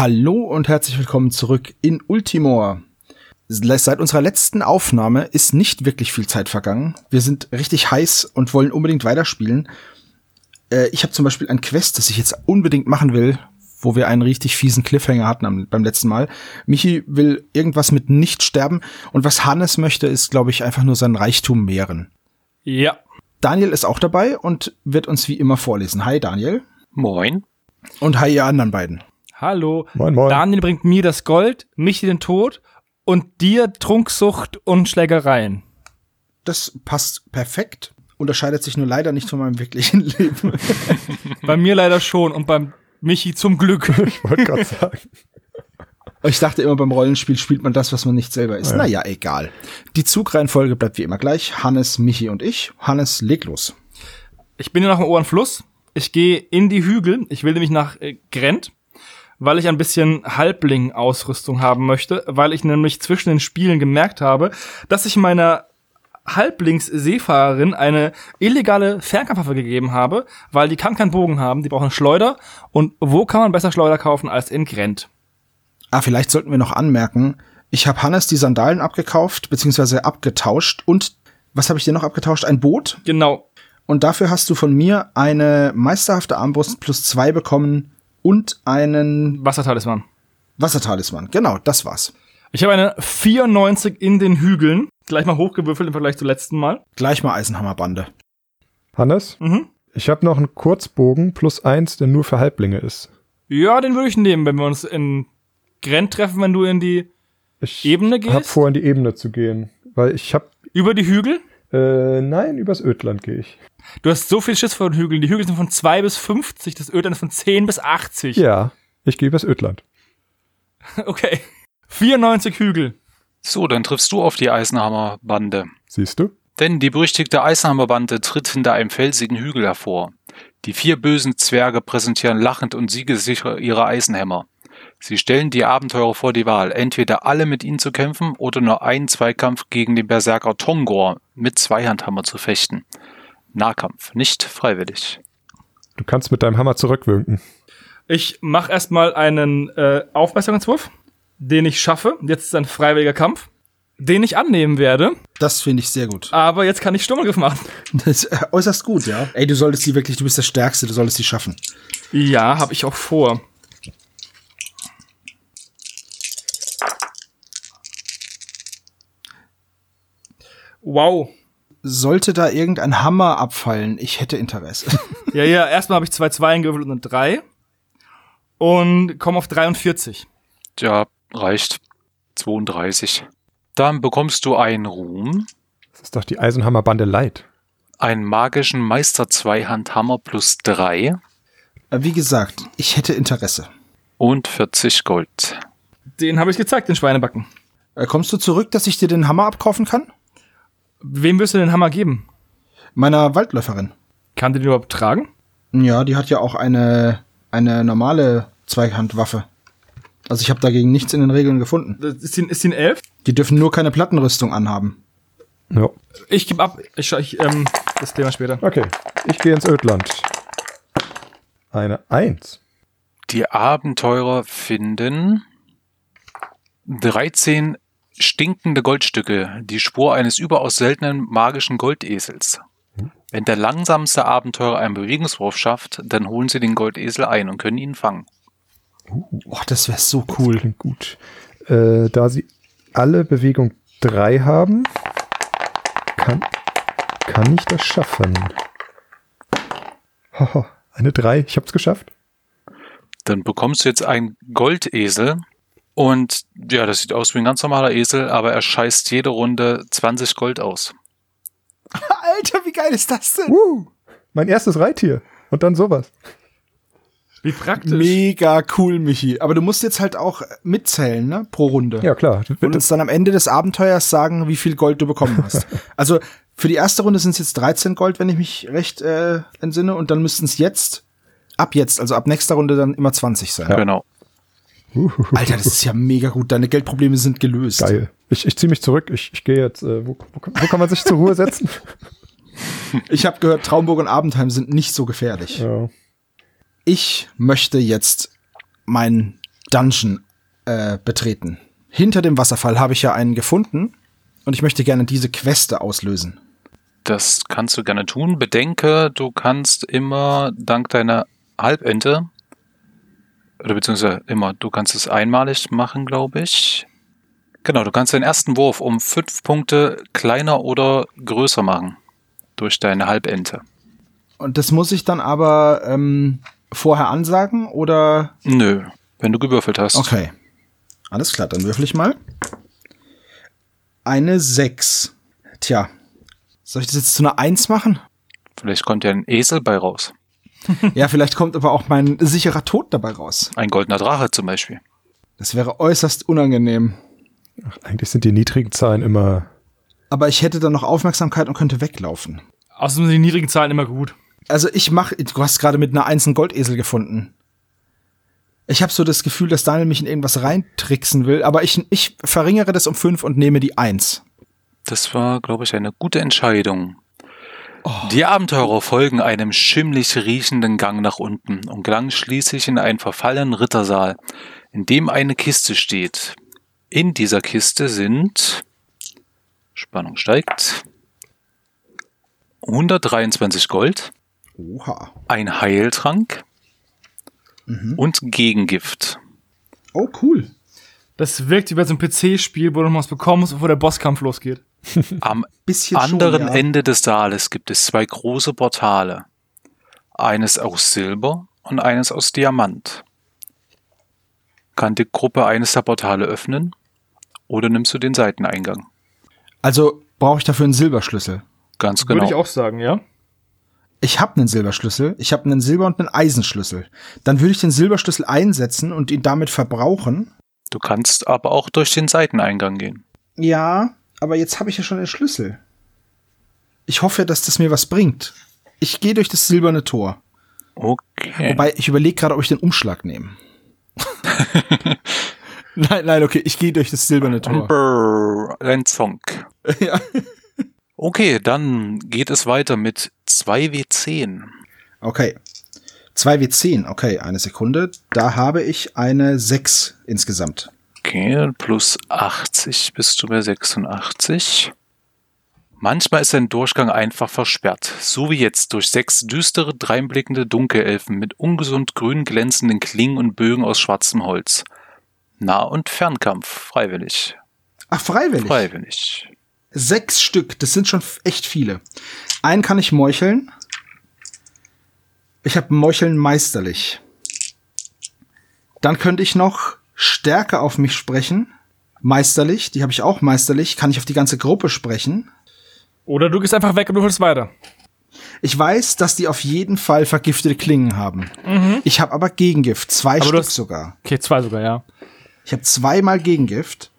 Hallo und herzlich willkommen zurück in Ultimor. Seit unserer letzten Aufnahme ist nicht wirklich viel Zeit vergangen. Wir sind richtig heiß und wollen unbedingt weiterspielen. Äh, ich habe zum Beispiel ein Quest, das ich jetzt unbedingt machen will, wo wir einen richtig fiesen Cliffhanger hatten am, beim letzten Mal. Michi will irgendwas mit nicht sterben und was Hannes möchte, ist, glaube ich, einfach nur sein Reichtum mehren. Ja. Daniel ist auch dabei und wird uns wie immer vorlesen. Hi Daniel. Moin. Und hi ihr anderen beiden. Hallo. Moin, moin. Daniel bringt mir das Gold, Michi den Tod und dir Trunksucht und Schlägereien. Das passt perfekt. Unterscheidet sich nur leider nicht von meinem wirklichen Leben. Bei mir leider schon und beim Michi zum Glück. Ich wollte gerade sagen. Ich dachte immer, beim Rollenspiel spielt man das, was man nicht selber ist. Ja. Naja, egal. Die Zugreihenfolge bleibt wie immer gleich. Hannes, Michi und ich. Hannes, leg los. Ich bin ja noch im Ohrenfluss. Ich gehe in die Hügel. Ich will nämlich nach äh, Grent, weil ich ein bisschen Halbling-Ausrüstung haben möchte, weil ich nämlich zwischen den Spielen gemerkt habe, dass ich meiner Halblings-Seefahrerin eine illegale Fernkampfwaffe gegeben habe, weil die kann keinen Bogen haben, die brauchen Schleuder. Und wo kann man besser Schleuder kaufen als in Grent? Ah, vielleicht sollten wir noch anmerken, ich habe Hannes die Sandalen abgekauft, beziehungsweise abgetauscht und was habe ich dir noch abgetauscht? Ein Boot? Genau. Und dafür hast du von mir eine meisterhafte Armbrust plus zwei bekommen und einen Wassertalisman. Wassertalisman. Genau, das war's. Ich habe eine 94 in den Hügeln. Gleich mal hochgewürfelt im Vergleich zum letzten Mal. Gleich mal Eisenhammerbande. Hannes, Mhm. ich habe noch einen Kurzbogen plus eins, der nur für Halblinge ist. Ja, den würde ich nehmen, wenn wir uns in Grent treffen, wenn du in die Ich Ebene habe gehst. vor, in die Ebene zu gehen. Weil ich habe, über die Hügel. Äh, nein, übers Ödland gehe ich. Du hast so viel Schiss vor den Hügeln. Die Hügel sind von 2 bis 50, das Ödland ist von 10 bis 80. Ja, ich gehe übers Ödland. Okay. 94 Hügel. So, dann triffst du auf die Eisenhammer-Bande. Siehst du? Denn die berüchtigte Eisenhammer-Bande tritt hinter einem felsigen Hügel hervor. Die vier bösen Zwerge präsentieren lachend und siegesicher ihre Eisenhämmer. Sie stellen die Abenteurer vor die Wahl, entweder alle mit ihnen zu kämpfen oder nur einen Zweikampf gegen den Berserker Tongor mit Zweihandhammer zu fechten. Nahkampf, nicht freiwillig. Du kannst mit deinem Hammer zurückwinken. Ich mache erstmal einen äh, Aufmesserungswurf, den ich schaffe. Jetzt ist ein freiwilliger Kampf, den ich annehmen werde. Das finde ich sehr gut. Aber jetzt kann ich Sturmgriff machen. Das ist äh, äußerst gut, ja. Ey, du solltest die wirklich, du bist der Stärkste, du solltest die schaffen. Ja, habe ich auch vor. Wow. Sollte da irgendein Hammer abfallen, ich hätte Interesse. Ja, ja, erstmal habe ich zwei Zweien gewürfelt und eine drei. Und komme auf 43. Ja, reicht. 32. Dann bekommst du einen Ruhm, Das ist doch die Eisenhammerbande Light. einen magischen Meister-Zweihandhammer plus drei Äh, Wie gesagt, ich hätte Interesse. und 40 Gold. Den habe ich gezeigt, den Schweinebacken. Äh, Kommst du zurück, dass ich dir den Hammer abkaufen kann? Wem wirst du den Hammer geben? Meiner Waldläuferin. Kann der den überhaupt tragen? Ja, die hat ja auch eine, eine normale Zweihandwaffe. Also ich habe dagegen nichts in den Regeln gefunden. Das Ist die, ist die ein Elf? Die dürfen nur keine Plattenrüstung anhaben. Ja. Ich gebe ab. Ich, ich, ähm, das Thema später. Okay, ich gehe ins Ödland. Eine Eins. Die Abenteurer finden 13 stinkende Goldstücke, die Spur eines überaus seltenen magischen Goldesels. Wenn der langsamste Abenteurer einen Bewegungswurf schafft, dann holen sie den Goldesel ein und können ihn fangen. Boah, das wäre so cool. Klingt gut. Äh, da sie alle Bewegung drei haben, kann, kann ich das schaffen. Haha, eine drei. Ich hab's geschafft. Dann bekommst du jetzt einen Goldesel und ja, das sieht aus wie ein ganz normaler Esel, aber er scheißt jede Runde 20 Gold aus. Alter, wie geil ist das denn? Uh, mein erstes Reittier. Und dann sowas. Wie praktisch. Mega cool, Michi. Aber du musst jetzt halt auch mitzählen, ne? Pro Runde. Ja, klar. Und uns dann am Ende des Abenteuers sagen, wie viel Gold du bekommen hast. also für die erste Runde sind es jetzt 13 Gold, wenn ich mich recht äh, entsinne. Und dann müssten es jetzt, ab jetzt, also ab nächster Runde dann immer 20 sein. Genau. Alter, das ist ja mega gut. Deine Geldprobleme sind gelöst. Geil. Ich, ich ziehe mich zurück. Ich, ich gehe jetzt. Äh, wo, wo, wo kann man sich zur Ruhe setzen? Ich habe gehört, Traumburg und Abendheim sind nicht so gefährlich. ja. Ich möchte jetzt mein Dungeon äh, betreten. Hinter dem Wasserfall habe ich ja einen gefunden und ich möchte gerne diese Queste auslösen. Das kannst du gerne tun. Bedenke, du kannst immer dank deiner Halbente, oder beziehungsweise immer, du kannst es einmalig machen, glaube ich. Genau, du kannst den ersten Wurf um fünf Punkte kleiner oder größer machen. Durch deine Halbente. Und das muss ich dann aber ähm, vorher ansagen oder? Nö, wenn du gewürfelt hast. Okay. Alles klar, dann würfel ich mal. Eine 6. Tja, soll ich das jetzt zu einer 1 machen? Vielleicht kommt ja ein Esel bei raus. Ja, vielleicht kommt aber auch mein sicherer Tod dabei raus. Ein goldener Drache zum Beispiel. Das wäre äußerst unangenehm. Ach, eigentlich sind die niedrigen Zahlen immer. Aber ich hätte dann noch Aufmerksamkeit und könnte weglaufen. Außerdem sind die niedrigen Zahlen immer gut. Also ich mach, du hast gerade mit einer Eins einen Goldesel gefunden. Ich habe so das Gefühl, dass Daniel mich in irgendwas reintricksen will, aber ich, ich verringere das um fünf und nehme die Eins. Das war, glaube ich, eine gute Entscheidung. Die Abenteurer folgen einem schimmlig riechenden Gang nach unten und gelangen schließlich in einen verfallenen Rittersaal, in dem eine Kiste steht. In dieser Kiste sind Spannung steigt 123 Gold, Oha. ein Heiltrank mhm. und Gegengift. Oh, cool. Das wirkt wie bei so einem PC-Spiel, wo du noch was bekommen musst, bevor der Bosskampf losgeht. Am anderen schon, ja. Ende des Saales gibt es zwei große Portale. Eines aus Silber und eines aus Diamant. Kann die Gruppe eines der Portale öffnen? Oder nimmst du den Seiteneingang? Also brauche ich dafür einen Silberschlüssel. Ganz genau. Würde ich auch sagen, ja. Ich habe einen Silberschlüssel, ich habe einen Silber- und einen Eisenschlüssel. Dann würde ich den Silberschlüssel einsetzen und ihn damit verbrauchen. Du kannst aber auch durch den Seiteneingang gehen. Ja, aber jetzt habe ich ja schon den Schlüssel. Ich hoffe, dass das mir was bringt. Ich gehe durch das silberne Tor. Okay. Wobei, ich überlege gerade, ob ich den Umschlag nehme. nein, nein, okay, ich gehe durch das silberne Tor. Brrr, ein Zonk. ja. Okay, dann geht es weiter mit 2W10. Okay. 2W10, okay, eine Sekunde. Da habe ich eine 6 insgesamt. Okay, plus 80 bist du bei 86. Manchmal ist ein Durchgang einfach versperrt, so wie jetzt durch sechs düstere, dreinblickende Dunkelelfen mit ungesund grün glänzenden Klingen und Bögen aus schwarzem Holz. Nah- und Fernkampf, freiwillig. Ach, freiwillig? Freiwillig. Sechs Stück, das sind schon echt viele. Einen kann ich meucheln. Ich habe Meucheln meisterlich. Dann könnte ich noch Stärke auf mich sprechen. Meisterlich, die habe ich auch meisterlich. Kann ich auf die ganze Gruppe sprechen. Oder du gehst einfach weg und du holst weiter. Ich weiß, dass die auf jeden Fall vergiftete Klingen haben. Mhm. Ich habe aber Gegengift, zwei aber Stück hast, sogar. Okay, zwei sogar, ja. Ich habe zweimal Gegengift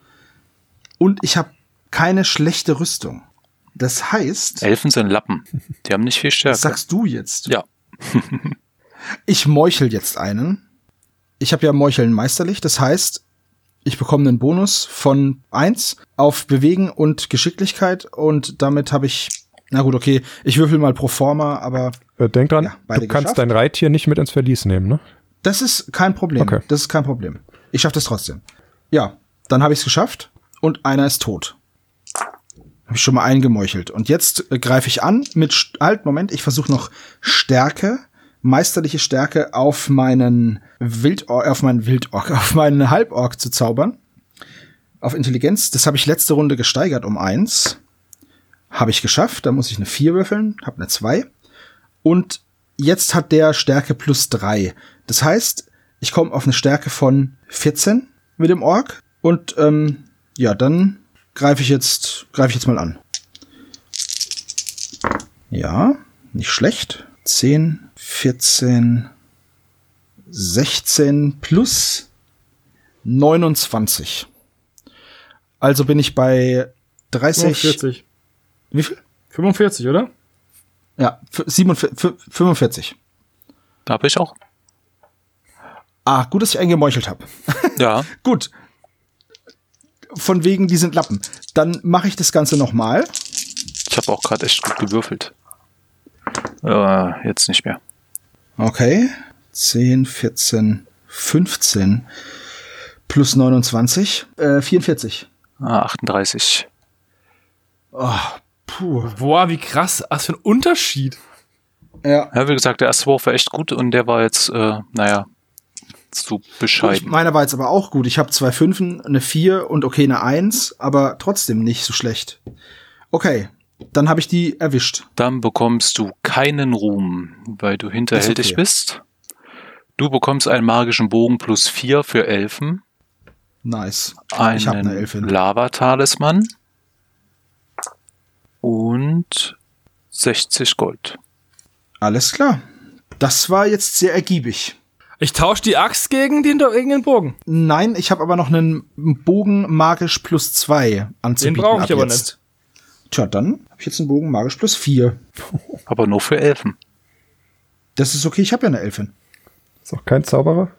und ich habe keine schlechte Rüstung. Das heißt. Elfen sind Lappen. Die haben nicht viel Stärke. Das sagst du jetzt. Ja. ich meuchel jetzt einen. Ich habe ja Meucheln meisterlich. Das heißt, ich bekomme einen Bonus von eins auf Bewegen und Geschicklichkeit und damit habe ich. Na gut, okay, ich würfel mal pro forma, aber. Äh, denk dran, ja, du kannst geschafft. dein Reittier nicht mit ins Verlies nehmen, ne? Das ist kein Problem. Okay. Das ist kein Problem. Ich schaffe das trotzdem. Ja, dann habe ich es geschafft und einer ist tot. Habe ich schon mal eingemeuchelt. Und jetzt äh, greife ich an mit, halt, Moment, ich versuche noch Stärke, meisterliche Stärke auf meinen Wildork, auf meinen Wildork, auf meinen Halborg zu zaubern. Auf Intelligenz. Das habe ich letzte Runde gesteigert um eins. Habe ich geschafft. Da muss ich eine vier würfeln, habe eine zwei. Und jetzt hat der Stärke plus drei. Das heißt, ich komme auf eine Stärke von 14 mit dem Ork. Und ähm, ja, dann greife ich jetzt, greife ich jetzt mal an. Ja, nicht schlecht. 10, 14, 16 plus 29. Also bin ich bei 30. 45. Wie viel? 45, oder? Ja, 47, 45. Da habe ich auch. Ah, gut, dass ich eingemeuchelt habe. Ja. gut, von wegen, die sind Lappen. Dann mache ich das Ganze nochmal. Ich habe auch gerade echt gut gewürfelt. Äh, jetzt nicht mehr. Okay. 10, 14, 15. plus 29, äh, 44. Ah, 38. Oh, puh. Boah, wie krass. Was für ein Unterschied. Ja. Ja, wie gesagt, der erste Wurf war echt gut und der war jetzt, äh, naja, zu Gut, bescheiden. meiner war jetzt aber auch gut. Ich habe zwei Fünfen, eine Vier und okay, eine Eins, aber trotzdem nicht so schlecht. Okay, dann habe ich die erwischt. Dann bekommst du keinen Ruhm, weil du hinterhältig okay. bist. Du bekommst einen magischen Bogen plus 4 für Elfen. Nice. Einen Ich hab eine Elfin. Lava-Talisman. Und 60 Gold. Alles klar. Das war jetzt sehr ergiebig. Ich tausche die Axt gegen den, gegen den Bogen. Nein, ich habe aber noch einen Bogen magisch plus zwei anzubieten. brauch ich ab aber jetzt. Tja, dann habe ich jetzt einen Bogen magisch plus vier. Aber nur für Elfen. Das ist okay, ich habe ja eine Elfin. Ist auch kein Zauberer?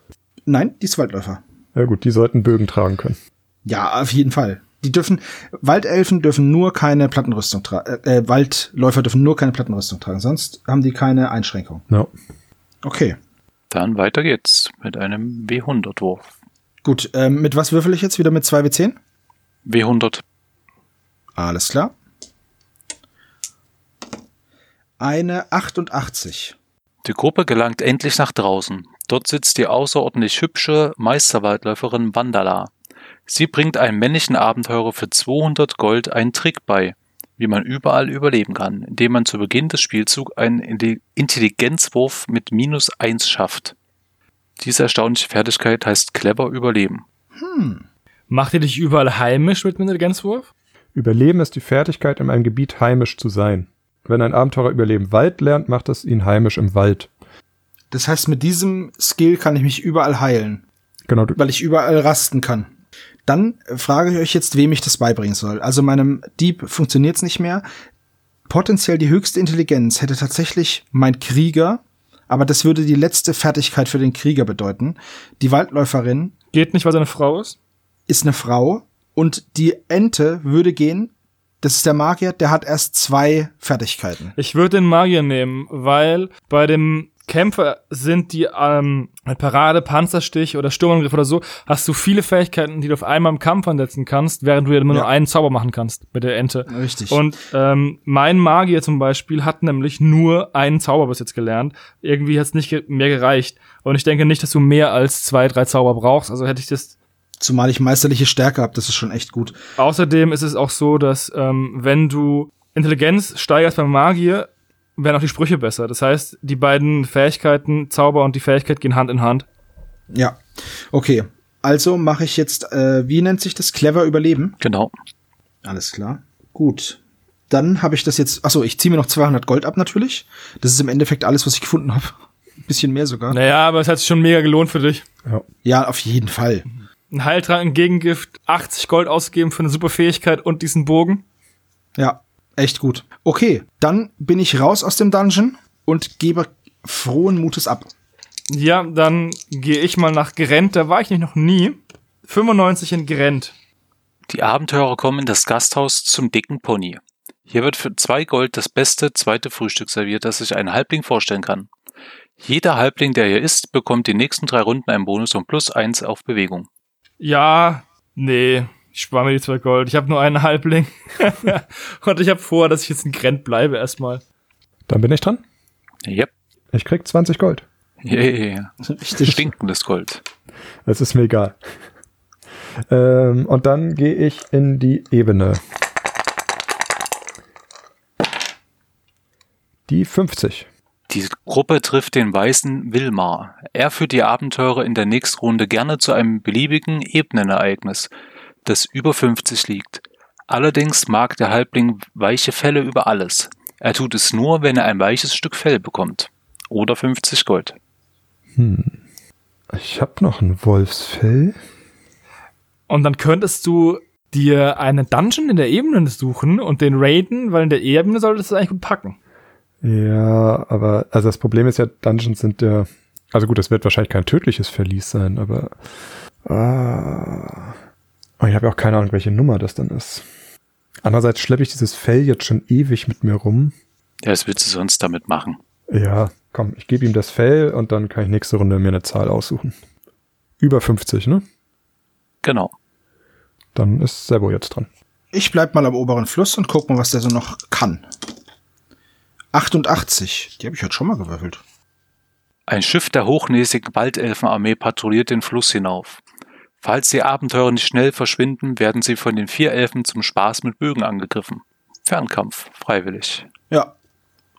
Nein, die ist Waldläufer. Ja gut, die sollten Bögen tragen können. Ja, auf jeden Fall. Die dürfen, Waldelfen dürfen nur keine Plattenrüstung tragen, äh, Waldläufer dürfen nur keine Plattenrüstung tragen, sonst haben die keine Einschränkung. Ja. Okay, Dann weiter geht's mit einem W100-Wurf. gut. Ähm, mit was würfel ich jetzt? Wieder mit 2 W10? W100. Alles klar. Eine 88. Die Gruppe gelangt endlich nach draußen. Dort sitzt die außerordentlich hübsche Meisterwaldläuferin Vandala. Sie bringt einem männlichen Abenteurer für 200 Gold einen Trick bei, wie man überall überleben kann, indem man zu Beginn des Spielzugs einen Intelli- Intelligenzwurf mit minus 1 schafft. Diese erstaunliche Fertigkeit heißt clever überleben. Macht ihr dich überall heimisch mit dem Intelligenzwurf? Überleben ist die Fertigkeit, in einem Gebiet heimisch zu sein. Wenn ein Abenteurer Überleben im Wald lernt, macht es ihn heimisch im Wald. Das heißt, mit diesem Skill kann ich mich überall heilen, Genau, du, weil ich überall rasten kann. Dann frage ich euch jetzt, wem ich das beibringen soll. Also meinem Dieb funktioniert's nicht mehr. Potenziell die höchste Intelligenz hätte tatsächlich mein Krieger, aber das würde die letzte Fertigkeit für den Krieger bedeuten. Die Waldläuferin Geht nicht, weil sie eine Frau ist? ist eine Frau und die Ente würde gehen. Das ist der Magier, der hat erst zwei Fertigkeiten. Ich würde den Magier nehmen, weil bei dem Kämpfer sind die ähm, Parade, Panzerstich oder Sturmangriff oder so, hast du viele Fähigkeiten, die du auf einmal im Kampf ansetzen kannst, während du ja immer Ja. nur einen Zauber machen kannst mit der Ente. Richtig. Und ähm, mein Magier zum Beispiel hat nämlich nur einen Zauber bis jetzt gelernt. Irgendwie hat es nicht mehr gereicht. Und ich denke nicht, dass du mehr als zwei, drei Zauber brauchst. Also hätte ich das Zumal ich meisterliche Stärke habe, das ist schon echt gut. Außerdem ist es auch so, dass ähm, wenn du Intelligenz steigerst beim Magier, werden auch die Sprüche besser. Das heißt, die beiden Fähigkeiten, Zauber und die Fähigkeit gehen Hand in Hand. Ja. Okay. Also mache ich jetzt, äh, wie nennt sich das? Clever überleben. Genau. Alles klar. Gut. Dann habe ich das jetzt. Achso, ich ziehe mir noch 200 Gold ab natürlich. Das ist im Endeffekt alles, was ich gefunden habe. Ein bisschen mehr sogar. Naja, aber es hat sich schon mega gelohnt für dich. ja. Ja, auf jeden Fall. Ein Heiltrank, ein Gegengift, 80 Gold ausgegeben für eine super Fähigkeit und diesen Bogen. Ja, echt gut. Okay, dann bin ich raus aus dem Dungeon und gebe frohen Mutes ab. Ja, dann gehe ich mal nach Grent. Da war ich nicht noch nie. 95 in Grent. Die Abenteurer kommen in das Gasthaus zum dicken Pony. Hier wird für zwei Gold das beste zweite Frühstück serviert, das sich ein Halbling vorstellen kann. Jeder Halbling, der hier ist, bekommt die nächsten drei Runden einen Bonus von plus eins auf Bewegung. Ja, nee. Ich spare mir die zwei Gold. Ich habe nur einen Halbling. und ich habe vor, dass ich jetzt in Grent bleibe erstmal. Dann bin ich dran. Yep. Ich krieg 20 Gold. Yeah. Richtig. Stinkendes Gold. Es ist mir egal. Ähm, und dann gehe ich in die Ebene. Die 50. Die Gruppe trifft den weißen Wilmar. Er führt die Abenteurer in der nächsten Runde gerne zu einem beliebigen Ebenenereignis, das über 50 liegt. Allerdings mag der Halbling weiche Felle über alles. Er tut es nur, wenn er ein weiches Stück Fell bekommt. Oder 50 Gold. Ich habe noch ein Wolfsfell. Und dann könntest du dir einen Dungeon in der Ebene suchen und den raiden, weil in der Ebene solltest du das eigentlich gut packen. Ja, aber also das Problem ist ja, Dungeons sind ja. Also gut, das wird wahrscheinlich kein tödliches Verlies sein, aber. Ah, ich habe ja auch keine Ahnung, welche Nummer das dann ist. Andererseits schleppe ich dieses Fell jetzt schon ewig mit mir rum. Ja, was willst du sonst damit machen? Ja, komm, ich gebe ihm das Fell und dann kann ich nächste Runde mir eine Zahl aussuchen. Über 50, ne? Genau. Dann ist Sebo jetzt dran. Ich bleib mal am oberen Fluss und guck mal, was der so noch kann. 88. Die habe ich heute schon mal gewürfelt. Ein Schiff der hochnäsigen Waldelfenarmee patrouilliert den Fluss hinauf. Falls die Abenteurer nicht schnell verschwinden, werden sie von den vier Elfen zum Spaß mit Bögen angegriffen. Fernkampf, freiwillig. Ja,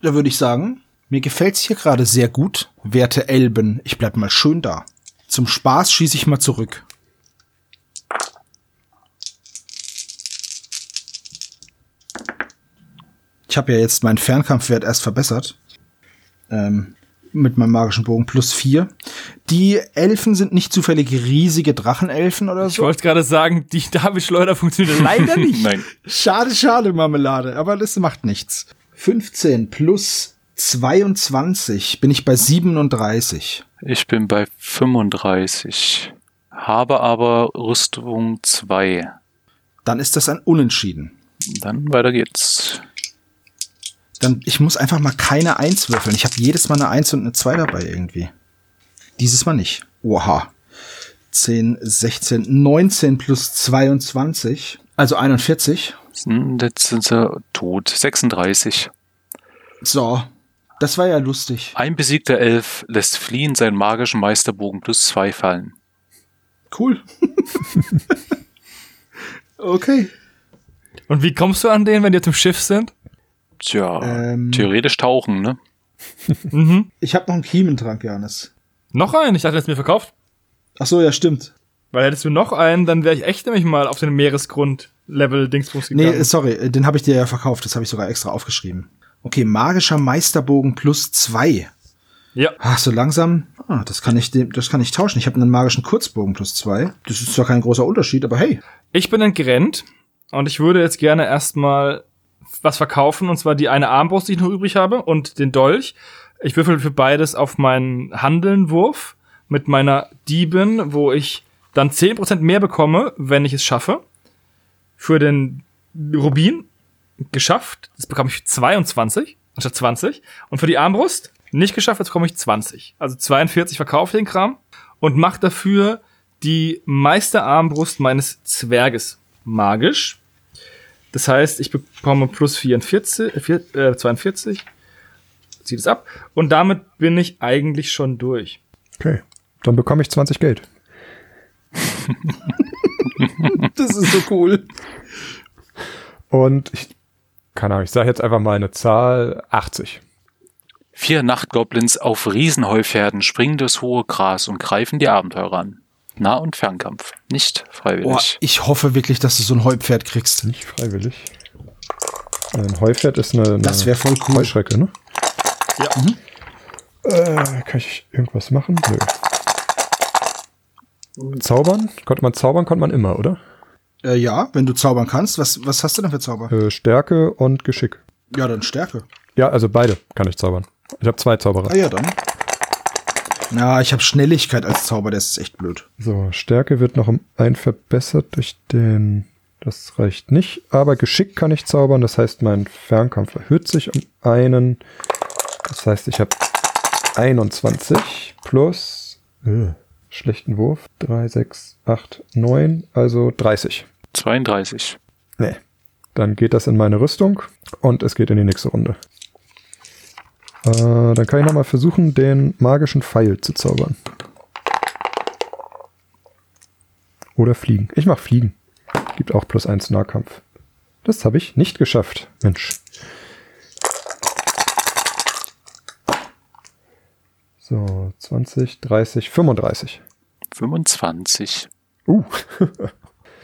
da würde ich sagen, mir gefällt's hier gerade sehr gut, werte Elben. Ich bleib mal schön da. Zum Spaß schieße ich mal zurück. Ich habe ja jetzt meinen Fernkampfwert erst verbessert. Ähm, mit meinem magischen Bogen plus vier. Die Elfen sind nicht zufällig riesige Drachenelfen oder Ich so. wollte gerade sagen, die David-Schleuder funktioniert leider nicht. Nein. Schade, schade, Marmelade, aber das macht nichts. 15 plus 22 bin ich bei 37. Ich bin bei 35. Habe aber Rüstung 2. Dann ist das ein Unentschieden. Dann weiter geht's. Dann, ich muss einfach mal keine Eins würfeln. Ich habe jedes Mal eine Eins und eine Zwei dabei irgendwie. Dieses Mal nicht. Oha. 10, 16, 19 plus 22, also 41. Hm, Jetzt sind sie tot. 36. So, das war ja lustig. Ein besiegter Elf lässt fliehen seinen magischen Meisterbogen plus 2 fallen. Cool. okay. Und wie kommst du an den, wenn die auf dem Schiff sind? Tja, Ähm. theoretisch tauchen, ne? Mhm. Ich habe noch einen Kiementrank, Johannes. Noch einen? Ich dachte, jetzt mir verkauft. Ach so, ja, stimmt. Weil hättest du noch einen, dann wäre ich echt nämlich mal auf den Meeresgrund-Level-Dingsbus gegangen. Nee, sorry, äh, den habe ich dir ja verkauft. Das habe ich sogar extra aufgeschrieben. Okay, magischer Meisterbogen plus zwei. ja. Ach, so langsam. Ah, das kann ich, dem- das kann ich tauschen. Ich habe einen magischen Kurzbogen plus zwei. Das ist zwar kein großer Unterschied, aber hey. Ich bin entgrennt und ich würde jetzt gerne erstmal was verkaufen, und zwar die eine Armbrust, die ich noch übrig habe, und den Dolch. Ich würfel für beides auf meinen Handelnwurf mit meiner Diebin, wo ich dann 10% mehr bekomme, wenn ich es schaffe. Für den Rubin geschafft, das bekomme ich 22 anstatt 20. Und für die Armbrust nicht geschafft, jetzt bekomme ich 20. Also 42 verkaufe den Kram und mache dafür die Meisterarmbrust meines Zwerges magisch. Das heißt, ich bekomme plus 44, äh, vier- äh, 42, zieht es ab. Und damit bin ich eigentlich schon durch. Okay. Dann bekomme ich 20 Geld. Das ist so cool. Und ich, keine Ahnung, ich sage jetzt einfach mal eine Zahl 80. Vier Nachtgoblins auf Riesenheupferden springen durchs hohe Gras und greifen die Abenteurer an. Nah- und Fernkampf. Nicht Oh, freiwillig. ich hoffe wirklich, dass du so ein Heupferd kriegst. Nicht freiwillig. Ein Heupferd ist eine, eine Das wäre voll cool. Heuschrecke, ne? Ja. Äh, kann ich irgendwas machen? Nö. Zaubern? Konnte man zaubern, konnte man immer, oder? Äh, ja, wenn du zaubern kannst. Was, was hast du denn für Zauber? Äh, Stärke und Geschick. Ja, dann Stärke. Ja, also beide kann ich zaubern. Ich habe zwei Zauberer. Ah ja, dann. Na, ich habe Schnelligkeit als Zauber, das ist echt blöd. So, Stärke wird noch um ein verbessert durch den. Das reicht nicht. Aber Geschick kann ich zaubern. Das heißt, mein Fernkampf erhöht sich um einen. Das heißt, ich habe 21 plus äh, schlechten Wurf. 3, 6, 8, 9. Also 30. 32. Nee. Dann geht das in meine Rüstung und es geht in die nächste Runde. Äh, dann kann ich nochmal versuchen, den magischen Pfeil zu zaubern. Oder fliegen. Ich mach fliegen. Gibt auch plus eins Nahkampf. Das habe ich nicht geschafft. Mensch. So, 20, 30, 35. 25. Uh,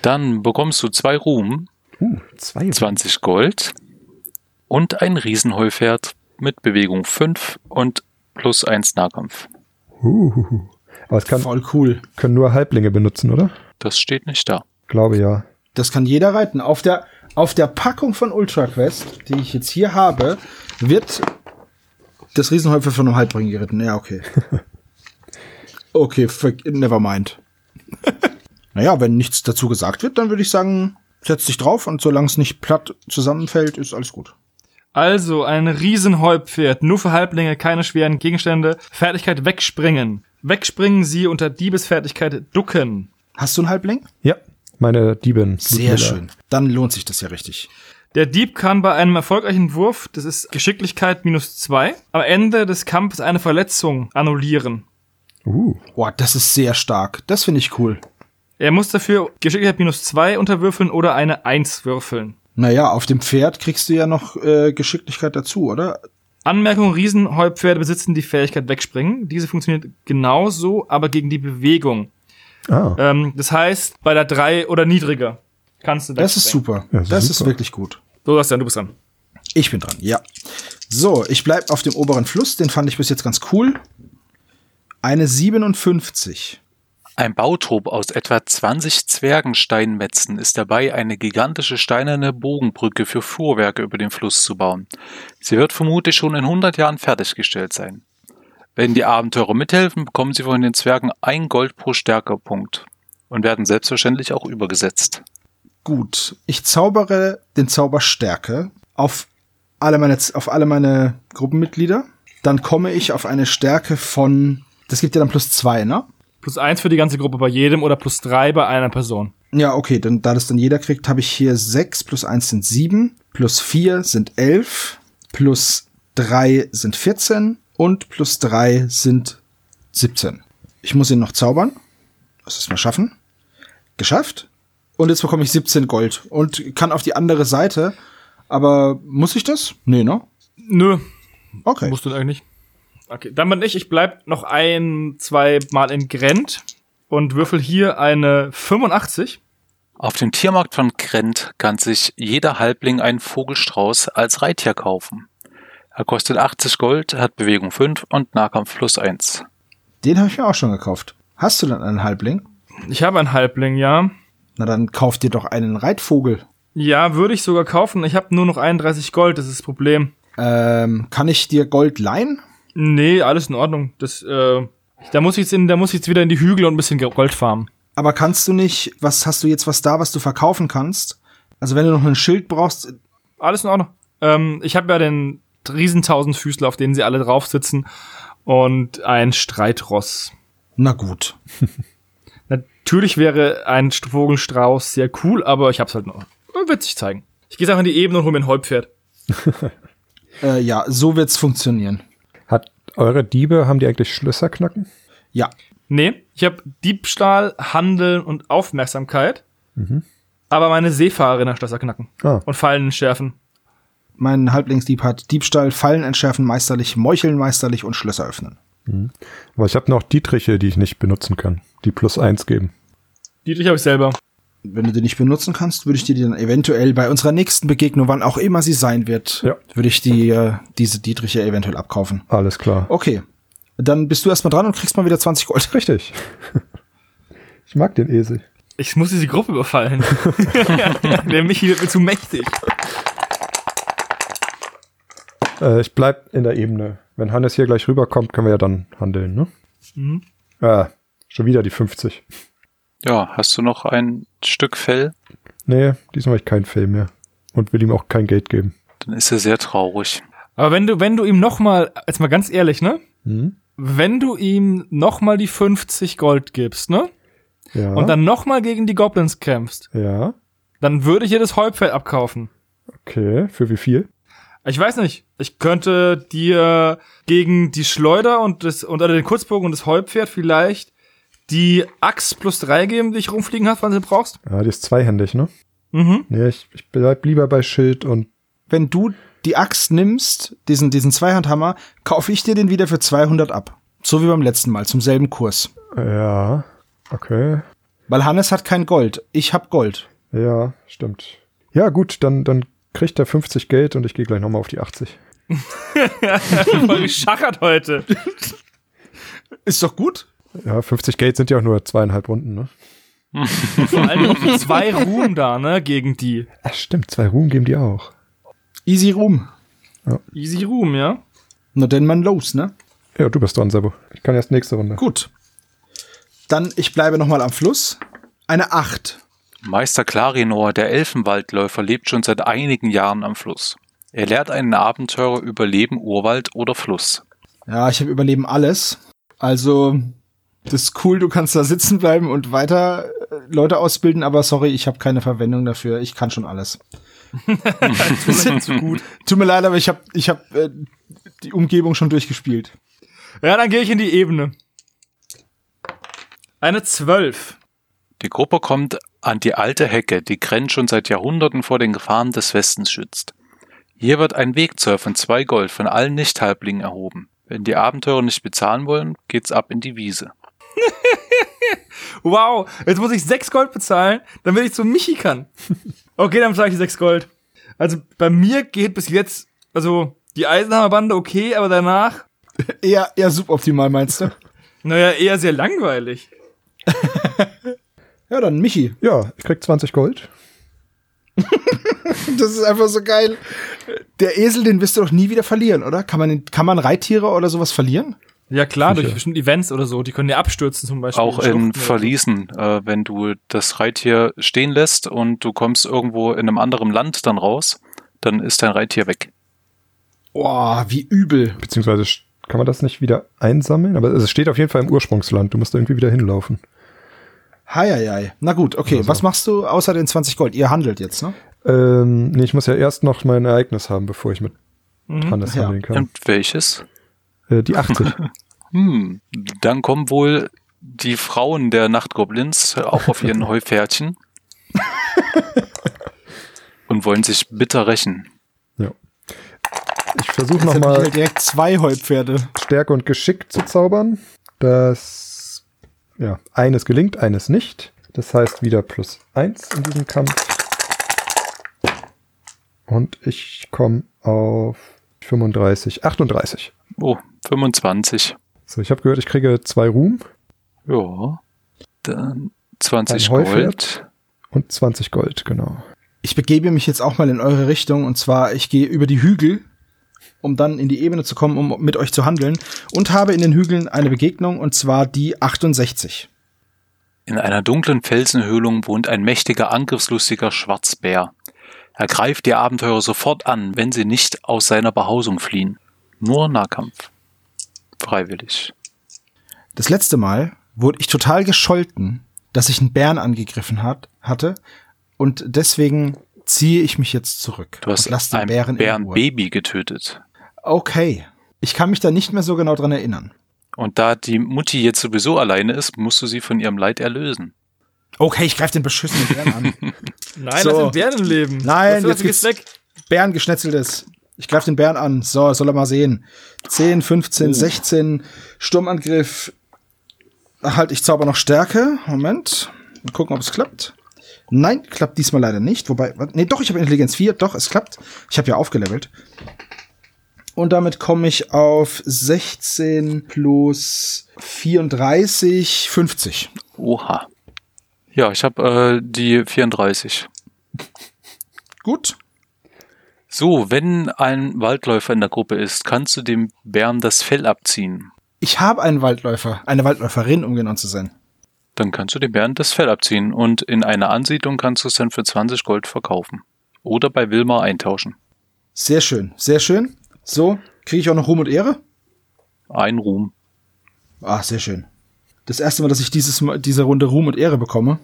Dann bekommst du zwei Ruhm, uh zwei. 20 Gold und ein Riesenheupferd mit Bewegung 5 und plus 1 Nahkampf. Uh, aber es kann, Voll cool. können nur Halblinge benutzen, oder? Das steht nicht da. Glaube ja. Das kann jeder reiten. Auf der, auf der Packung von Ultra Quest, die ich jetzt hier habe, wird das Riesenhäufer von einem Halbring geritten. Ja, okay. Okay, ver- never mind. naja, wenn nichts dazu gesagt wird, dann würde ich sagen, setz dich drauf und solange es nicht platt zusammenfällt, ist alles gut. Also, ein Riesenheupferd, nur für Halblinge, keine schweren Gegenstände. Fertigkeit wegspringen. Wegspringen sie unter Diebesfertigkeit ducken. Hast du einen Halbling? Ja, meine Diebin. Sehr schön. Dann lohnt sich das ja richtig. Der Dieb kann bei einem erfolgreichen Wurf, das ist Geschicklichkeit minus zwei, am Ende des Kampfes eine Verletzung annullieren. Uh, Boah, das ist sehr stark. Das finde ich cool. Er muss dafür Geschicklichkeit minus zwei unterwürfeln oder eine Eins würfeln. Naja, auf dem Pferd kriegst du ja noch äh, Geschicklichkeit dazu, oder? Anmerkung, Riesenheupferde besitzen die Fähigkeit wegspringen. Diese funktioniert genauso, aber gegen die Bewegung. ah, Ähm, das heißt, bei der drei oder niedriger kannst du Das ist wegspringen. super. Das ist super. wirklich gut. So, Bastian, du bist dran. Ich bin dran, ja. So, ich bleib auf dem oberen Fluss. Den fand ich bis jetzt ganz cool. Eine 57. Ein Bautrupp aus etwa 20 Zwergensteinmetzen ist dabei, eine gigantische steinerne Bogenbrücke für Fuhrwerke über den Fluss zu bauen. Sie wird vermutlich schon in 100 Jahren fertiggestellt sein. Wenn die Abenteurer mithelfen, bekommen sie von den Zwergen ein Gold pro Stärkepunkt und werden selbstverständlich auch übergesetzt. Gut. Ich zaubere den Zauber Stärke auf alle meine, auf alle meine Gruppenmitglieder. Dann komme ich auf eine Stärke von, das gibt ja dann plus zwei, ne? Plus eins für die ganze Gruppe bei jedem oder plus drei bei einer Person. Ja, okay, dann, da das dann jeder kriegt, habe ich hier sechs plus eins sind sieben, plus vier sind elf, plus drei sind 14 und plus drei sind 17. Ich muss ihn noch zaubern. Das ist mal schaffen. Geschafft. Und jetzt bekomme ich 17 Gold und kann auf die andere Seite. Aber muss ich das? Nee, ne? Nö, Okay. musst du eigentlich. Okay, dann bin ich. Ich bleib noch ein, zwei Mal in Grent und würfel hier eine 85. Auf dem Tiermarkt von Krent kann sich jeder Halbling einen Vogelstrauß als Reittier kaufen. Er kostet 80 Gold, hat Bewegung 5 und Nahkampf plus 1. Den habe ich mir auch schon gekauft. Hast du dann einen Halbling? Ich habe einen Halbling, ja. Na dann kauf dir doch einen Reitvogel. Ja, würde ich sogar kaufen. Ich habe nur noch 31 Gold, das ist das Problem. Ähm, kann ich dir Gold leihen? Nee, alles in Ordnung. Das, äh, da muss ich jetzt in, da muss ich jetzt wieder in die Hügel und ein bisschen Gold farmen. Aber kannst du nicht, was hast du jetzt was da, was du verkaufen kannst? Also wenn du noch ein Schild brauchst, Alles in Ordnung. Ähm, ich habe ja den riesen Tausendfüßler, auf denen sie alle drauf sitzen und ein Streitross. na gut. Natürlich wäre ein St- Vogelstrauß sehr cool, aber ich hab's halt noch. Wird sich zeigen. Ich gehe einfach in die Ebene und hole mir ein Häuptpferd. Äh, ja, so wird's funktionieren. Eure Diebe, haben die eigentlich Schlösser knacken? Ja, Nee, ich habe Diebstahl, Handeln und Aufmerksamkeit. Aber meine Seefahrerin hat Schlösser knacken. Ah. Und Fallen schärfen. mein Halblingsdieb hat Diebstahl, Fallen entschärfen meisterlich, Meucheln meisterlich und Schlösser öffnen. Aber ich habe noch Dietriche, die ich nicht benutzen kann, die plus eins geben. Dietrich habe ich selber. Wenn du die nicht benutzen kannst, würde ich dir die dann eventuell bei unserer nächsten Begegnung, wann auch immer sie sein wird, Ja. würde ich die, äh, diese Dietriche eventuell abkaufen. Alles klar. Okay. Dann bist du erstmal dran und kriegst mal wieder 20 Gold. Richtig. Ich mag den Esel. Ich muss diese Gruppe überfallen. Der Michi wird mir zu mächtig. Äh, ich bleib in der Ebene. Wenn Hannes hier gleich rüberkommt, können wir ja dann handeln, ne? Mhm. Ah, schon wieder die 50. Ja, hast du noch ein Stück Fell? Nee, diesmal habe ich kein Fell mehr. Und will ihm auch kein Geld geben. Dann ist er sehr traurig. Aber wenn du, wenn du ihm noch mal, jetzt mal ganz ehrlich, ne? Hm? Wenn du ihm noch mal die 50 Gold gibst, ne? Ja. Und dann noch mal gegen die Goblins kämpfst, ja. dann würde ich dir das Häuptfeld abkaufen. Okay. Für wie viel? Ich weiß nicht. Ich könnte dir gegen die Schleuder und das und oder den Kurzbogen und das Häuptpferd vielleicht die Axt plus drei geben, die ich rumfliegen hast, wann du brauchst. Ja, die ist zweihändig, ne? Mhm. Nee, ich, ich bleib lieber bei Schild und Wenn du die Axt nimmst, diesen, diesen Zweihandhammer, kaufe ich dir den wieder für 200 ab. So wie beim letzten Mal, zum selben Kurs. ja. Okay. Weil Hannes hat kein Gold. Ich hab Gold. Ja, stimmt. Ja, gut, dann, dann kriegt er 50 Geld und ich gehe gleich nochmal auf die 80. Voll geschachert heute. Ist doch gut. Ja, 50 Geld sind ja auch nur zweieinhalb Runden, ne? Vor allem noch zwei Ruhen da, ne, gegen die. Ach, stimmt, zwei Ruhm geben die auch. Easy Room. Easy Room, ja. Nur denn man los, ne? Ja, du bist dran, Sebo. Ich kann erst nächste Runde. Gut. Dann, ich bleibe noch mal am Fluss. Eine 8. Meister Clarinor, der Elfenwaldläufer, lebt schon seit einigen Jahren am Fluss. Er lehrt einen Abenteurer über Leben, Urwald oder Fluss. Ja, ich habe Überleben alles. Also, das ist cool, du kannst da sitzen bleiben und weiter äh, Leute ausbilden, aber sorry, ich habe keine Verwendung dafür. Ich kann schon alles. Tut mir nicht so gut. Tut mir leid, aber ich habe ich hab, äh, die Umgebung schon durchgespielt. Ja, dann gehe ich in die Ebene. Eine 12. Die Gruppe kommt an die alte Hecke, die Grenz schon seit Jahrhunderten vor den Gefahren des Westens schützt. Hier wird ein Wegzoll von zwei Gold von allen Nicht-Halblingen erhoben. Wenn die Abenteurer nicht bezahlen wollen, geht's ab in die Wiese. Wow, jetzt muss ich 6 Gold bezahlen, damit ich zu Michi kann. Okay, dann zahle ich 6 Gold. Also bei mir geht bis jetzt, also die Eisenhammerbande okay, aber danach, Eher, eher suboptimal, meinst du? naja, eher sehr langweilig. Ja, dann Michi. Ja, ich krieg 20 Gold. Das ist einfach so geil. Der Esel, den wirst du doch nie wieder verlieren, oder? Kann man, kann man Reittiere oder sowas verlieren? Ja klar, durch bestimmte Events oder so, die können ja abstürzen zum Beispiel. Auch in. Verliesen, äh, wenn du das Reittier stehen lässt und du kommst irgendwo in einem anderen Land dann raus, dann ist dein Reittier weg. Boah, wie übel. Beziehungsweise kann man das nicht wieder einsammeln? Aber es steht auf jeden Fall im Ursprungsland. Du musst da irgendwie wieder hinlaufen. Heieiei. Na gut, okay. Also. Was machst du außer den 20 Gold? Ihr handelt jetzt, ne? Ähm, nee, ich muss ja erst noch mein Ereignis haben, bevor ich mit Mhm. Hannes Ja. handeln kann. Und welches? Äh, die 80. Hm, dann kommen wohl die Frauen der Nachtgoblins auch auf ihren Heupferdchen und wollen sich bitter rächen. ja. Ich versuche nochmal halt direkt zwei Heupferde. Stärke und Geschick zu zaubern. Das, ja, eines gelingt, eines nicht. Das heißt wieder plus eins in diesem Kampf. Und ich komme auf 35, 38. Oh, 25. So, ich habe gehört, ich kriege zwei Ruhm Ja. Dann 20 Ein Heupferd. Gold. und 20 Gold, genau. Ich begebe mich jetzt auch mal in eure Richtung und zwar, ich gehe über die Hügel, um dann in die Ebene zu kommen, um mit euch zu handeln und habe in den Hügeln eine Begegnung und zwar die 68. In einer dunklen Felsenhöhlung wohnt ein mächtiger, angriffslustiger Schwarzbär. Er greift die Abenteurer sofort an, wenn sie nicht aus seiner Behausung fliehen. Nur Nahkampf. Freiwillig. Das letzte Mal wurde ich total gescholten, dass ich einen Bären angegriffen hat, hatte und deswegen ziehe ich mich jetzt zurück. Du hast lass den ein Bären in Ruhe. Bärenbaby getötet. Okay. Ich kann mich da nicht mehr so genau dran erinnern. Und da die Mutti jetzt sowieso alleine ist, musst du sie von ihrem Leid erlösen. Okay, ich greife den beschissenen Bären an. Nein, So. das sind Bärenleben. Nein, jetzt geht's weg. Bären geschnetzeltes. Ich greife den Bären an. So, soll er mal sehen. 10, 15, 16, Sturmangriff. Halt, ich zauber noch Stärke. Moment. Mal gucken, ob es klappt. Nein, klappt diesmal leider nicht. Wobei, nee, doch, ich habe Intelligenz 4. Doch, es klappt. Ich habe ja aufgelevelt. Und damit komme ich auf 16 plus 34, 50. Oha. Ja, ich habe äh, die 34. Gut. So, wenn ein Waldläufer in der Gruppe ist, kannst du dem Bären das Fell abziehen. Ich habe einen Waldläufer, eine Waldläuferin, um genau zu sein. Dann kannst du dem Bären das Fell abziehen und in einer Ansiedlung kannst du es dann für 20 Gold verkaufen. Oder bei Wilma eintauschen. Sehr schön, sehr schön. So, kriege ich auch noch Ruhm und Ehre? Ein Ruhm. Ah, sehr schön. Das erste Mal, dass ich dieses Mal, diese Runde Ruhm und Ehre bekomme.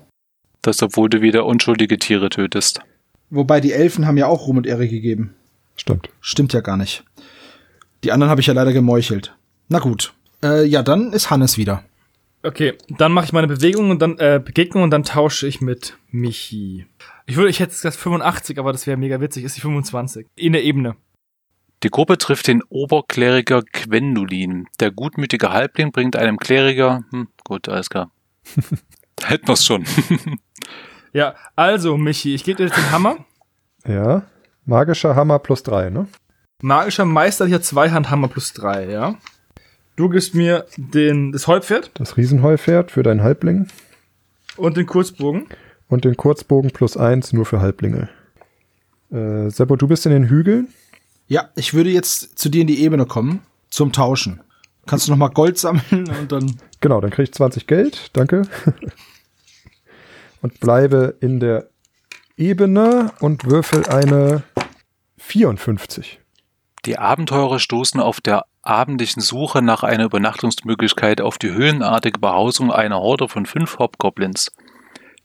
Das, obwohl du wieder unschuldige Tiere tötest. Wobei die Elfen haben ja auch Ruhm und Ehre gegeben. Stimmt. Stimmt ja gar nicht. Die anderen habe ich ja leider gemeuchelt. Na gut. Äh, ja, dann ist Hannes wieder. Okay, dann mache ich meine Bewegung und dann äh, Begegnung und dann tausche ich mit Michi. Ich würde, ich hätte gesagt 85, aber das wäre mega witzig. Ist die 25 in der Ebene. Die Gruppe trifft den Oberkleriker Gwendolin. Der gutmütige Halbling bringt einem Kleriker. Hm, gut, alles klar. Da Hätten wir's schon. Ja, also Michi, ich gebe dir jetzt den Hammer. Ja. Magischer Hammer plus drei, ne? Magischer Meisterlicher Zweihandhammer plus drei, ja. Du gibst mir den das Heupferd Das Riesenheupferd für deinen Halbling und den Kurzbogen. und den Kurzbogen plus eins nur für Halblinge. Äh, Seppo, du bist in den Hügeln. Ja, ich würde jetzt zu dir in die Ebene kommen, zum Tauschen. Kannst du noch mal Gold sammeln und dann. Genau, dann krieg ich 20 Geld, danke. und bleibe in der Ebene und würfel eine 54. Die Abenteurer stoßen auf der abendlichen Suche nach einer Übernachtungsmöglichkeit auf die höhlenartige Behausung einer Horde von fünf Hobgoblins.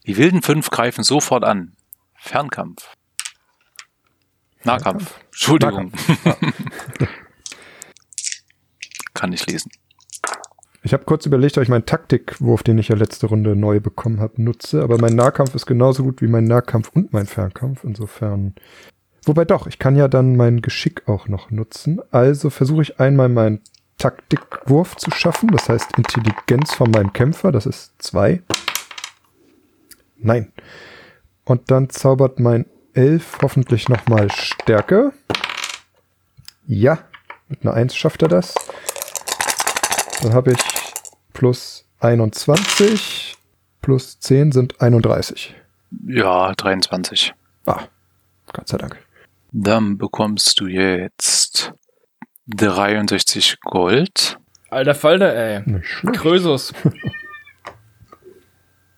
Die wilden fünf greifen sofort an. Fernkampf. Nahkampf. Entschuldigung. Kann ich lesen. Ich habe kurz überlegt, ob ich meinen Taktikwurf, den ich ja letzte Runde neu bekommen habe, nutze. Aber mein Nahkampf ist genauso gut wie mein Nahkampf und mein Fernkampf. Insofern. Wobei doch, ich kann ja dann mein Geschick auch noch nutzen. Also versuche ich einmal meinen Taktikwurf zu schaffen. Das heißt Intelligenz von meinem Kämpfer. Das ist zwei. Nein. Und dann zaubert mein Elf hoffentlich nochmal Stärke. Ja, mit einer Eins schafft er das. Dann habe ich plus 21, plus 10 sind 31. Ja, 23. Ah, Gott sei Dank. Dann bekommst du jetzt 63 Gold Alter Falter, ey. Krösus.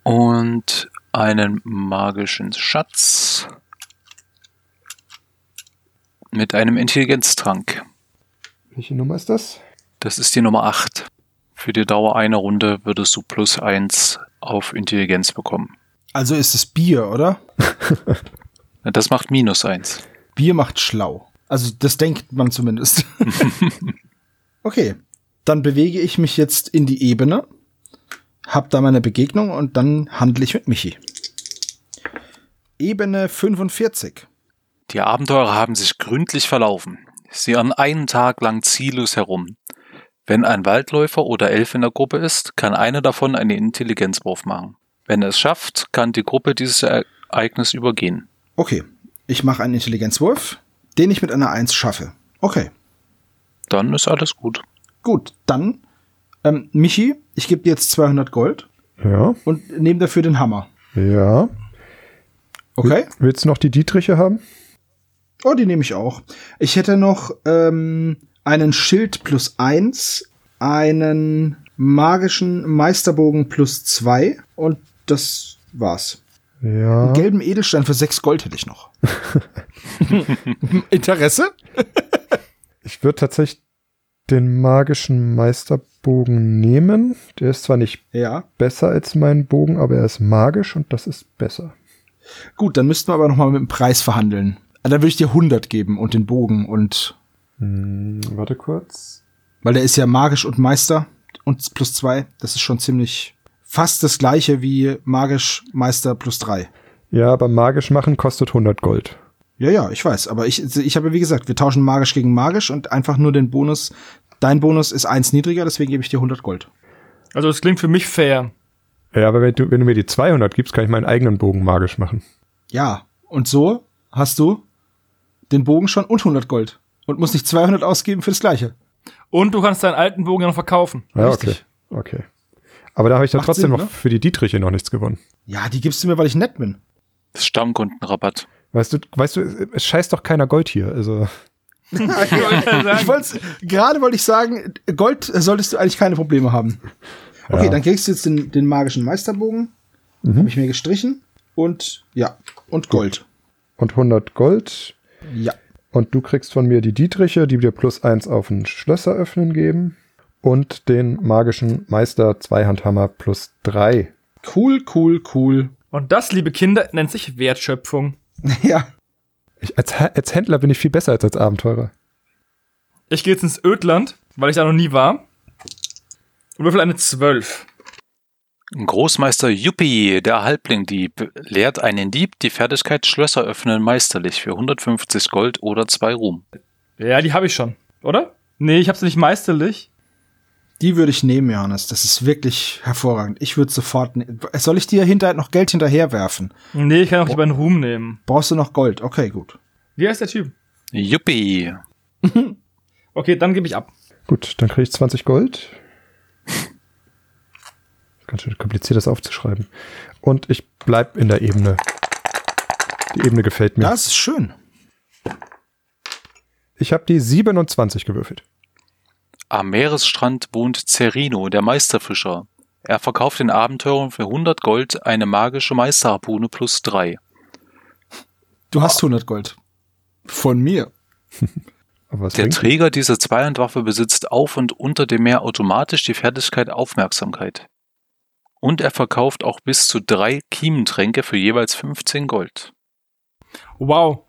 und einen magischen Schatz mit einem Intelligenztrank. Welche Nummer ist das? Das ist die Nummer 8. Für die Dauer einer Runde würdest du plus 1 auf Intelligenz bekommen. Also ist es Bier, oder? Das macht minus 1. Bier macht schlau. Also das denkt man zumindest. okay, dann bewege ich mich jetzt in die Ebene, hab da meine Begegnung und dann handle ich mit Michi. Ebene 45. Die Abenteurer haben sich gründlich verlaufen. Sie irren einen Tag lang ziellos herum. Wenn ein Waldläufer oder Elf in der Gruppe ist, kann einer davon einen Intelligenzwurf machen. Wenn er es schafft, kann die Gruppe dieses Ereignis übergehen. Okay, ich mache einen Intelligenzwurf, den ich mit einer 1 schaffe. Okay, Dann ist alles gut. gut, dann ähm, Michi, ich gebe dir jetzt 200 Gold Ja, und nehme dafür den Hammer. ja. Okay? Willst du noch die Dietriche haben? Oh, die nehme ich auch. Ich hätte noch ähm, einen Schild plus eins, einen magischen Meisterbogen plus zwei und das war's. Ja. Einen gelben Edelstein für sechs Gold hätte ich noch. Interesse? Ich würde tatsächlich den magischen Meisterbogen nehmen. Der ist zwar nicht Ja. besser als mein Bogen, aber er ist magisch und das ist besser. Gut, dann müssten wir aber noch mal mit dem Preis verhandeln. Ah, Dann würde ich dir 100 geben und den Bogen und Hm, warte kurz. weil der ist ja magisch und Meister und plus zwei. Das ist schon ziemlich fast das gleiche wie magisch Meister plus drei. Ja, aber magisch machen kostet 100 Gold. Ja, ja, ich weiß. Aber ich, ich habe, wie gesagt, wir tauschen magisch gegen magisch und einfach nur den Bonus. Dein Bonus ist eins niedriger, deswegen gebe ich dir 100 Gold. Also es klingt für mich fair. Ja, aber wenn du, wenn du mir die 200 gibst, kann ich meinen eigenen Bogen magisch machen. Ja, und so hast du den Bogen schon und 100 Gold. Und musst nicht 200 ausgeben für das Gleiche. Und du kannst deinen alten Bogen ja noch verkaufen. Ja, Richtig. okay. Okay. Aber da habe ich dann Macht trotzdem Sinn, noch ne? für die Dietriche noch nichts gewonnen. Ja, die gibst du mir, weil ich nett bin. Das ist Stammkundenrabatt. Weißt du, weißt du, es scheißt doch keiner Gold hier. Also, Ich wollte gerade wollte ich sagen, Gold solltest du eigentlich keine Probleme haben. Okay, Ja. dann kriegst du jetzt den, den magischen Meisterbogen. Mhm. Habe ich mir gestrichen. Und ja, und Gold. und 100 Gold. Ja. Und du kriegst von mir die Dietriche, die dir plus eins auf ein Schlösser öffnen geben. Und den magischen Meister Zweihandhammer plus drei. Cool, cool, cool. Und das, liebe Kinder, nennt sich Wertschöpfung. ja. Ich, als, als Händler bin ich viel besser als als Abenteurer. Ich gehe jetzt ins Ödland, weil ich da noch nie war. Und würfel eine 12. Großmeister Yuppie, der Halblingdieb, lehrt einen Dieb die Fertigkeit Schlösser öffnen meisterlich für 150 Gold oder zwei Ruhm. Ja, die habe ich schon, oder? Nee, ich habe sie nicht meisterlich. Die würde ich nehmen, Johannes. Das ist wirklich hervorragend. Ich würde sofort. Ne Soll ich dir hinterher noch Geld hinterher werfen? Nee, ich kann auch lieber einen Ruhm nehmen. Brauchst du noch Gold? Okay, gut. Wie heißt der Typ? Yuppie. Okay, dann gebe ich ab. Gut, dann kriege ich 20 Gold. Ganz schön kompliziert, das aufzuschreiben. Und ich bleib in der Ebene. Die Ebene gefällt mir. Das ist schön. Ich habe die 27 gewürfelt. Am Meeresstrand wohnt Cerino, der Meisterfischer. Er verkauft den Abenteurern für 100 Gold eine magische Meisterharpune plus 3. Du hast 100 Gold. Von mir. Der Träger dieser Zweihandwaffe besitzt auf und unter dem Meer automatisch die Fertigkeit Aufmerksamkeit. Und er verkauft auch bis zu drei Kiementränke für jeweils 15 Gold. Wow.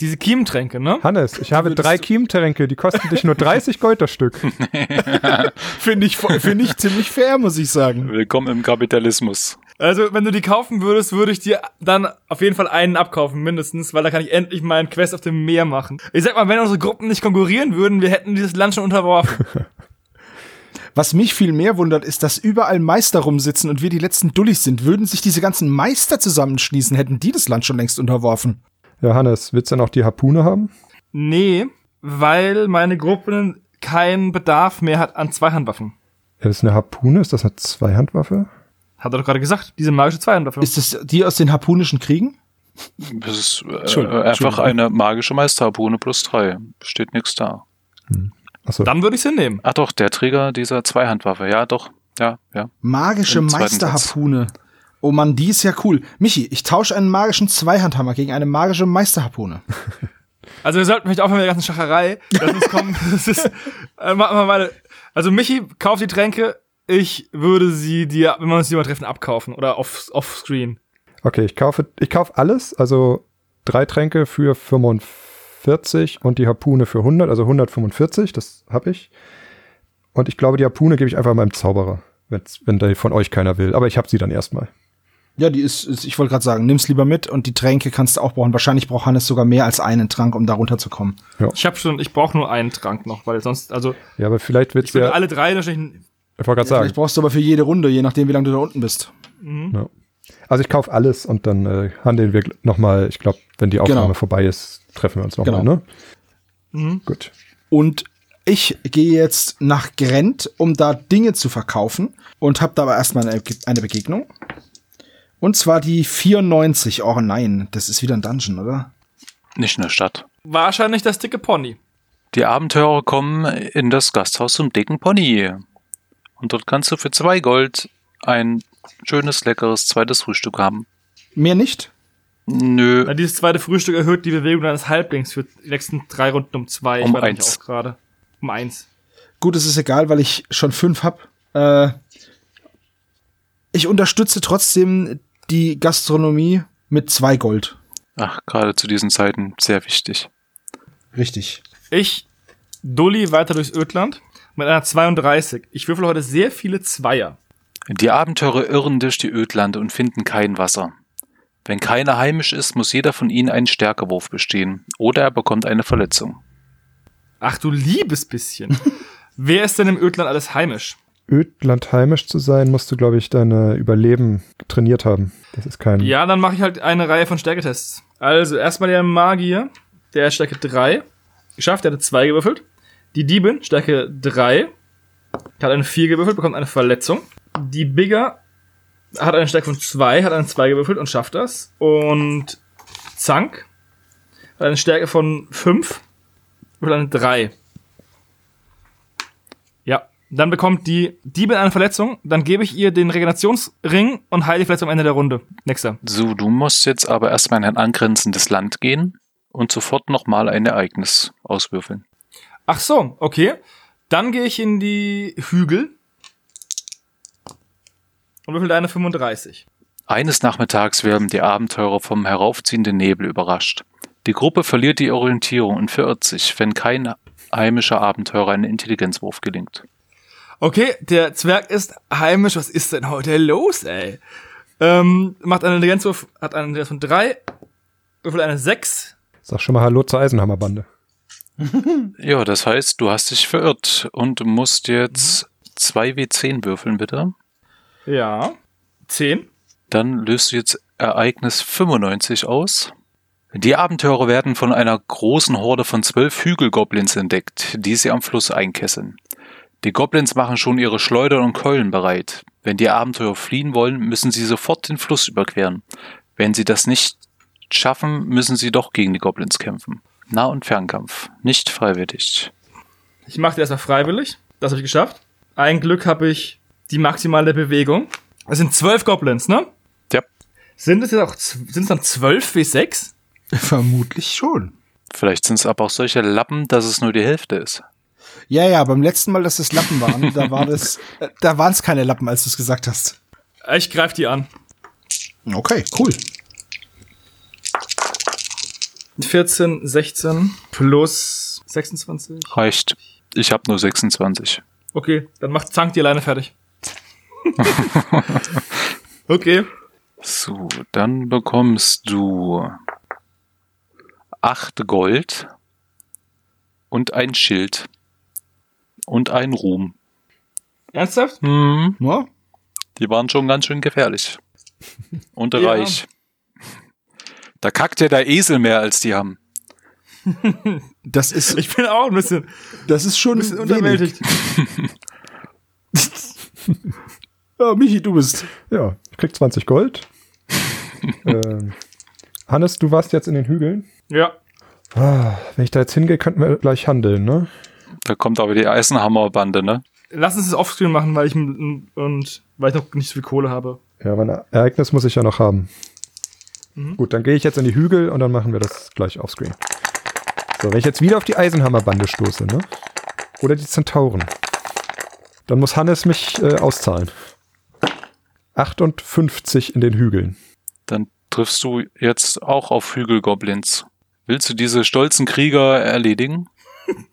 Diese Kiementränke, ne? Hannes, ich habe drei Chiemtränke, die kosten dich nur 30 Gold das Stück. Finde ich, finde ich ziemlich fair, muss ich sagen. Willkommen im Kapitalismus. Also, wenn du die kaufen würdest, würde ich dir dann auf jeden Fall einen abkaufen, mindestens, weil da kann ich endlich meinen Quest auf dem Meer machen. Ich sag mal, wenn unsere Gruppen nicht konkurrieren würden, wir hätten dieses Land schon unterworfen. Was mich viel mehr wundert, ist, dass überall Meister rumsitzen und wir die letzten Dullis sind. Würden sich diese ganzen Meister zusammenschließen, hätten die das Land schon längst unterworfen. Ja, Hannes, willst du dann auch die Harpune haben? nee, weil meine Gruppe keinen Bedarf mehr hat an Zweihandwaffen. Ja, das ist eine Harpune, ist das eine Zweihandwaffe? Hat er doch gerade gesagt, diese magische Zweihandwaffe. Ist das die aus den harpunischen Kriegen? Das ist äh, einfach eine magische Meisterharpune plus drei. Steht nichts da. Achso, dann würde ich sie nehmen. Ach doch, der Träger dieser Zweihandwaffe. Ja, doch. Ja, ja. Magische Meisterharpune. Oh Mann, die ist ja cool. Michi, ich tausche einen magischen Zweihandhammer gegen eine magische Meisterharpune. Also wir sollten vielleicht aufhören mit der ganzen Schacherei. Lass uns kommen. Das ist, äh, machen wir mal. Also Michi, kauf die Tränke. Ich würde sie dir, wenn wir uns jemand treffen, abkaufen oder off, offscreen. okay, ich kaufe, ich kaufe alles, also drei Tränke für 45 und die Harpune für 100, also 145, das habe ich. Und ich glaube, die Harpune gebe ich einfach meinem Zauberer, wenn's, wenn da von euch keiner will. Aber ich habe sie dann erstmal. Ja, die ist, ist ich wollte gerade sagen, nimm's lieber mit und die Tränke kannst du auch brauchen. Wahrscheinlich braucht Hannes sogar mehr als einen Trank, um da runterzukommen. Ich habe schon, ich brauche nur einen Trank noch, weil sonst, also Ja, aber vielleicht ich wird's würde ja, alle drei wahrscheinlich. ich wollte gerade Vielleicht sagen, brauchst du aber für jede Runde, je nachdem, wie lange du da unten bist. ja. also ich kaufe alles und dann äh, handeln wir nochmal, ich glaube, wenn die Aufnahme Genau. vorbei ist, treffen wir uns nochmal, Genau. ne? Mhm. Gut. Und ich gehe jetzt nach Grent, um da Dinge zu verkaufen und habe da aber erstmal eine, eine Begegnung. Und zwar die 94. Oh nein, das ist wieder ein Dungeon, oder? Nicht in der Stadt. Wahrscheinlich das dicke Pony. Die Abenteurer kommen in das Gasthaus zum dicken Pony. Und dort kannst du für zwei Gold ein schönes, leckeres zweites Frühstück haben. Mehr nicht? Nö, Na, dieses zweite Frühstück erhöht die Bewegung deines Halblings für die nächsten drei Runden um zwei. Um ich nicht eins. auch gerade. Um eins. Gut, es ist egal, weil ich schon fünf hab. Äh, ich unterstütze trotzdem die Gastronomie mit zwei Gold. ach, gerade zu diesen Zeiten sehr wichtig. Richtig. Ich dulli weiter durchs Ödland mit einer 32. Ich würfel heute sehr viele Zweier. Die Abenteurer irren durch die Ödlande und finden kein Wasser. Wenn keiner heimisch ist, muss jeder von ihnen einen Stärkewurf bestehen. Oder er bekommt eine Verletzung. Ach du liebes bisschen. Wer ist denn im Ödland alles heimisch? Ödland heimisch zu sein, musst du, glaube ich, deine Überleben trainiert haben. Das ist kein. Ja, dann mache ich halt eine Reihe von Stärketests. Also erstmal der Magier, der hat Stärke 3. Geschafft, der hatte 2 gewürfelt. Die Diebin, Stärke 3. Hat eine 4 gewürfelt, bekommt eine Verletzung. Die Bigger hat eine Stärke von 2, hat eine 2 gewürfelt und schafft das. Und Zank hat eine Stärke von 5, würfelt eine 3. Ja, dann bekommt die Diebin eine Verletzung, dann gebe ich ihr den Regenerationsring und heile die Verletzung am Ende der Runde. Nächster. So, du musst jetzt aber erstmal in ein angrenzendes Land gehen und sofort nochmal ein Ereignis auswürfeln. Ach so, okay. Dann gehe ich in die Hügel und würfel eine 35. Eines Nachmittags werden die Abenteurer vom heraufziehenden Nebel überrascht. Die Gruppe verliert die Orientierung und verirrt sich, wenn kein heimischer Abenteurer einen Intelligenzwurf gelingt. Okay, der Zwerg ist heimisch. Was ist denn heute los, ey? Ähm, macht einen Intelligenzwurf, hat einen Intelligenz von 3, würfel eine 6. Sag schon mal Hallo zur Eisenhammerbande. Ja, das heißt, du hast dich verirrt und musst jetzt 2W10 würfeln, bitte. Ja. 10. Dann löst du jetzt Ereignis 95 aus. Die Abenteurer werden von einer großen Horde von zwölf Hügelgoblins entdeckt, die sie am Fluss einkesseln. Die Goblins machen schon ihre Schleudern und Keulen bereit. Wenn die Abenteurer fliehen wollen, müssen sie sofort den Fluss überqueren. Wenn sie das nicht schaffen, müssen sie doch gegen die Goblins kämpfen. Nah- und Fernkampf. Nicht freiwillig. Ich mache die erstmal freiwillig. Das habe ich geschafft. Ein Glück habe ich die maximale Bewegung. Das sind 12 Goblins, ne? Ja. Sind es jetzt auch, sind es dann 12 wie 6? Vermutlich schon. Vielleicht sind es aber auch solche Lappen, dass es nur die Hälfte ist. Ja, ja, beim letzten Mal, dass es Lappen waren, da war das, äh, da waren es keine Lappen, als du es gesagt hast. Ich greif die an. Okay, cool. 14, 16 plus 26. Reicht. Ich habe nur 26. Okay, dann macht Zank die alleine fertig. okay. So, dann bekommst du 8 Gold und ein Schild und ein Ruhm. Ernsthaft? Hm, Ja? die waren schon ganz schön gefährlich. Und Ja. reich. Da kackt ja der Esel mehr, als die haben. Das ist, Ich bin auch ein bisschen, das ist schon ein bisschen unterwältigt. Ja, Michi, du bist. Ja, ich krieg 20 Gold. ähm, Hannes, du warst jetzt in den Hügeln. Ja. Ah, wenn ich da jetzt hingehe, könnten wir gleich handeln, ne? Da kommt aber die Eisenhammerbande, ne? Lass uns das offscreen machen, weil ich und weil ich noch nicht so viel Kohle habe. Ja, mein Ereignis muss ich ja noch haben. Mhm. Gut, dann gehe ich jetzt in die Hügel und dann machen wir das gleich offscreen. So, wenn ich jetzt wieder auf die Eisenhammerbande stoße, ne? Oder die Zentauren. Dann muss Hannes mich äh, auszahlen. 58 in den Hügeln. Dann triffst du jetzt auch auf Hügelgoblins. Willst du diese stolzen Krieger erledigen?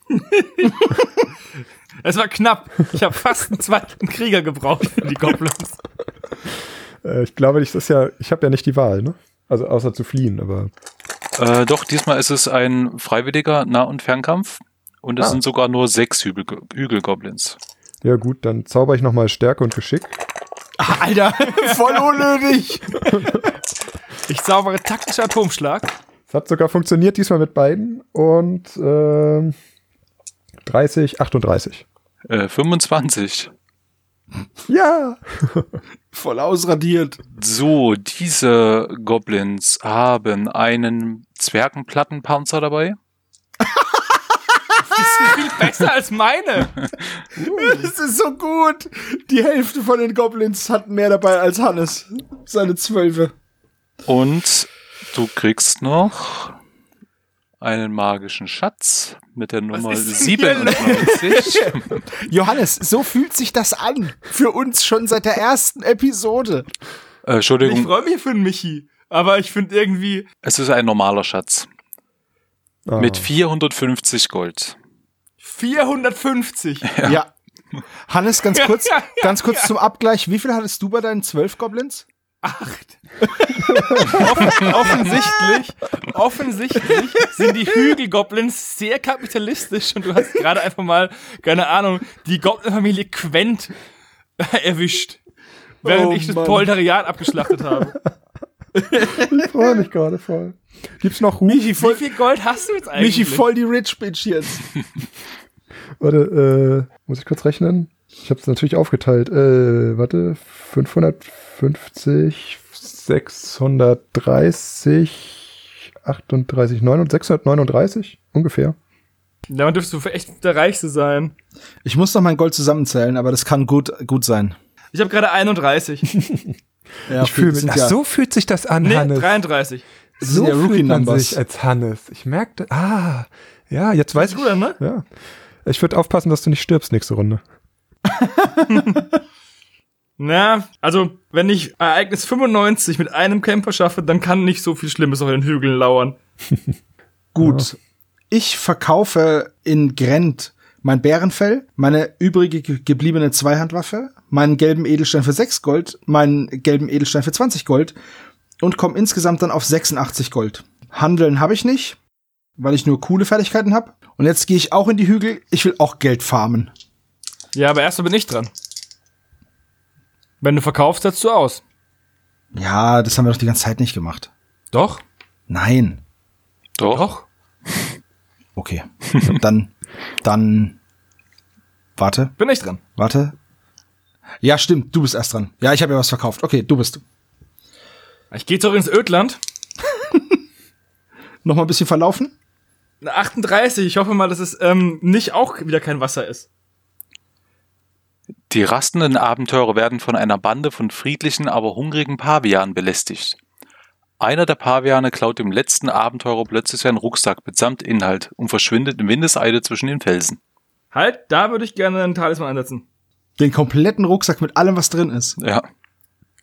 Es war knapp. Ich habe fast einen zweiten Krieger gebraucht für die Goblins. Äh, ich glaube, ich, das ja, ich habe ja nicht die Wahl, ne? Also außer zu fliehen, aber Äh, doch, diesmal ist es ein freiwilliger Nah- und Fernkampf. Und es Ah. sind sogar nur sechs Hügel Hügelgoblins. ja gut, dann zauber ich nochmal Stärke und Geschick. Alter, voll unnötig. Ich zaubere taktischer Atomschlag. Es hat sogar funktioniert diesmal mit beiden und ähm, 30, 38. Äh, 25. Ja! Voll ausradiert. So, diese Goblins haben einen Zwergenplattenpanzer dabei. Die sind viel besser als meine. Das ist so gut. Die Hälfte von den Goblins hat mehr dabei als Hannes. Seine Zwölfe. Und du kriegst noch einen magischen Schatz mit der Nummer ist denn hier 97. Johannes, so fühlt sich das an. Für uns schon seit der ersten Episode. äh, Ich Entschuldigung, freue mich für den Michi. Aber ich finde irgendwie. es ist ein normaler Schatz Ah. mit 450 Gold. 450. Ja. Hannes, ganz kurz, ganz kurz zum Abgleich. Wie viel hattest du bei deinen zwölf Goblins? Acht. Offen, offensichtlich, offensichtlich sind die Hügelgoblins sehr kapitalistisch und du hast gerade einfach mal, keine Ahnung, die Goblin-Familie Quent erwischt. Während Oh ich das Mann. Proletariat abgeschlachtet habe. Ich freue mich gerade voll. Gibt's noch Ruhm? Michi, Wie voll, viel Gold hast du jetzt eigentlich? Michi, voll die Rich Bitch jetzt. Warte, äh, muss ich kurz rechnen? Ich habe es natürlich aufgeteilt. Äh, warte, 550, 630, 38, 9, 639 ungefähr. Damit dürftest du echt der Reichste sein. Ich muss noch mein Gold zusammenzählen, aber das kann gut, gut sein. Ich habe gerade 31. Ja, ich fühle mich. Ach, so fühlt sich das an, Nee, Hannes. 33. das so ja fühlt man sich als Hannes. Ich merkte, ah, ja, jetzt weiß Weißt ich. du denn, ne? Ja. Ich würde aufpassen, dass du nicht stirbst nächste Runde. Na, also, wenn ich Ereignis 95 mit einem Camper schaffe, dann kann nicht so viel Schlimmes auf den Hügeln lauern. Gut. Ich verkaufe in Grent mein Bärenfell, meine übrige ge- gebliebene Zweihandwaffe, meinen gelben Edelstein für 6 Gold, meinen gelben Edelstein für 20 Gold und komme insgesamt dann auf 86 Gold. Handeln habe ich nicht, weil ich nur coole Fertigkeiten habe. Und jetzt gehe ich auch in die Hügel. Ich will auch Geld farmen. Ja, aber erst mal bin ich dran. Wenn du verkaufst, setzt du aus. Ja, das haben wir doch die ganze Zeit nicht gemacht. Doch? Nein. Doch. Doch. Okay. dann, dann, warte. Bin ich dran. Warte. Ja, stimmt, du bist erst dran. Ja, ich habe ja was verkauft. Okay, du bist. Ich gehe zurück ins Ödland. Noch mal ein bisschen verlaufen? Eine 38. Ich hoffe mal, dass es ähm, nicht auch wieder kein Wasser ist. Die rastenden Abenteurer werden von einer Bande von friedlichen, aber hungrigen Pavianen belästigt. Einer der Paviane klaut dem letzten Abenteurer plötzlich seinen Rucksack mitsamt Inhalt und verschwindet in Windeseile zwischen den Felsen. Halt, da würde ich gerne einen Talisman einsetzen. Den kompletten Rucksack mit allem, was drin ist. Ja,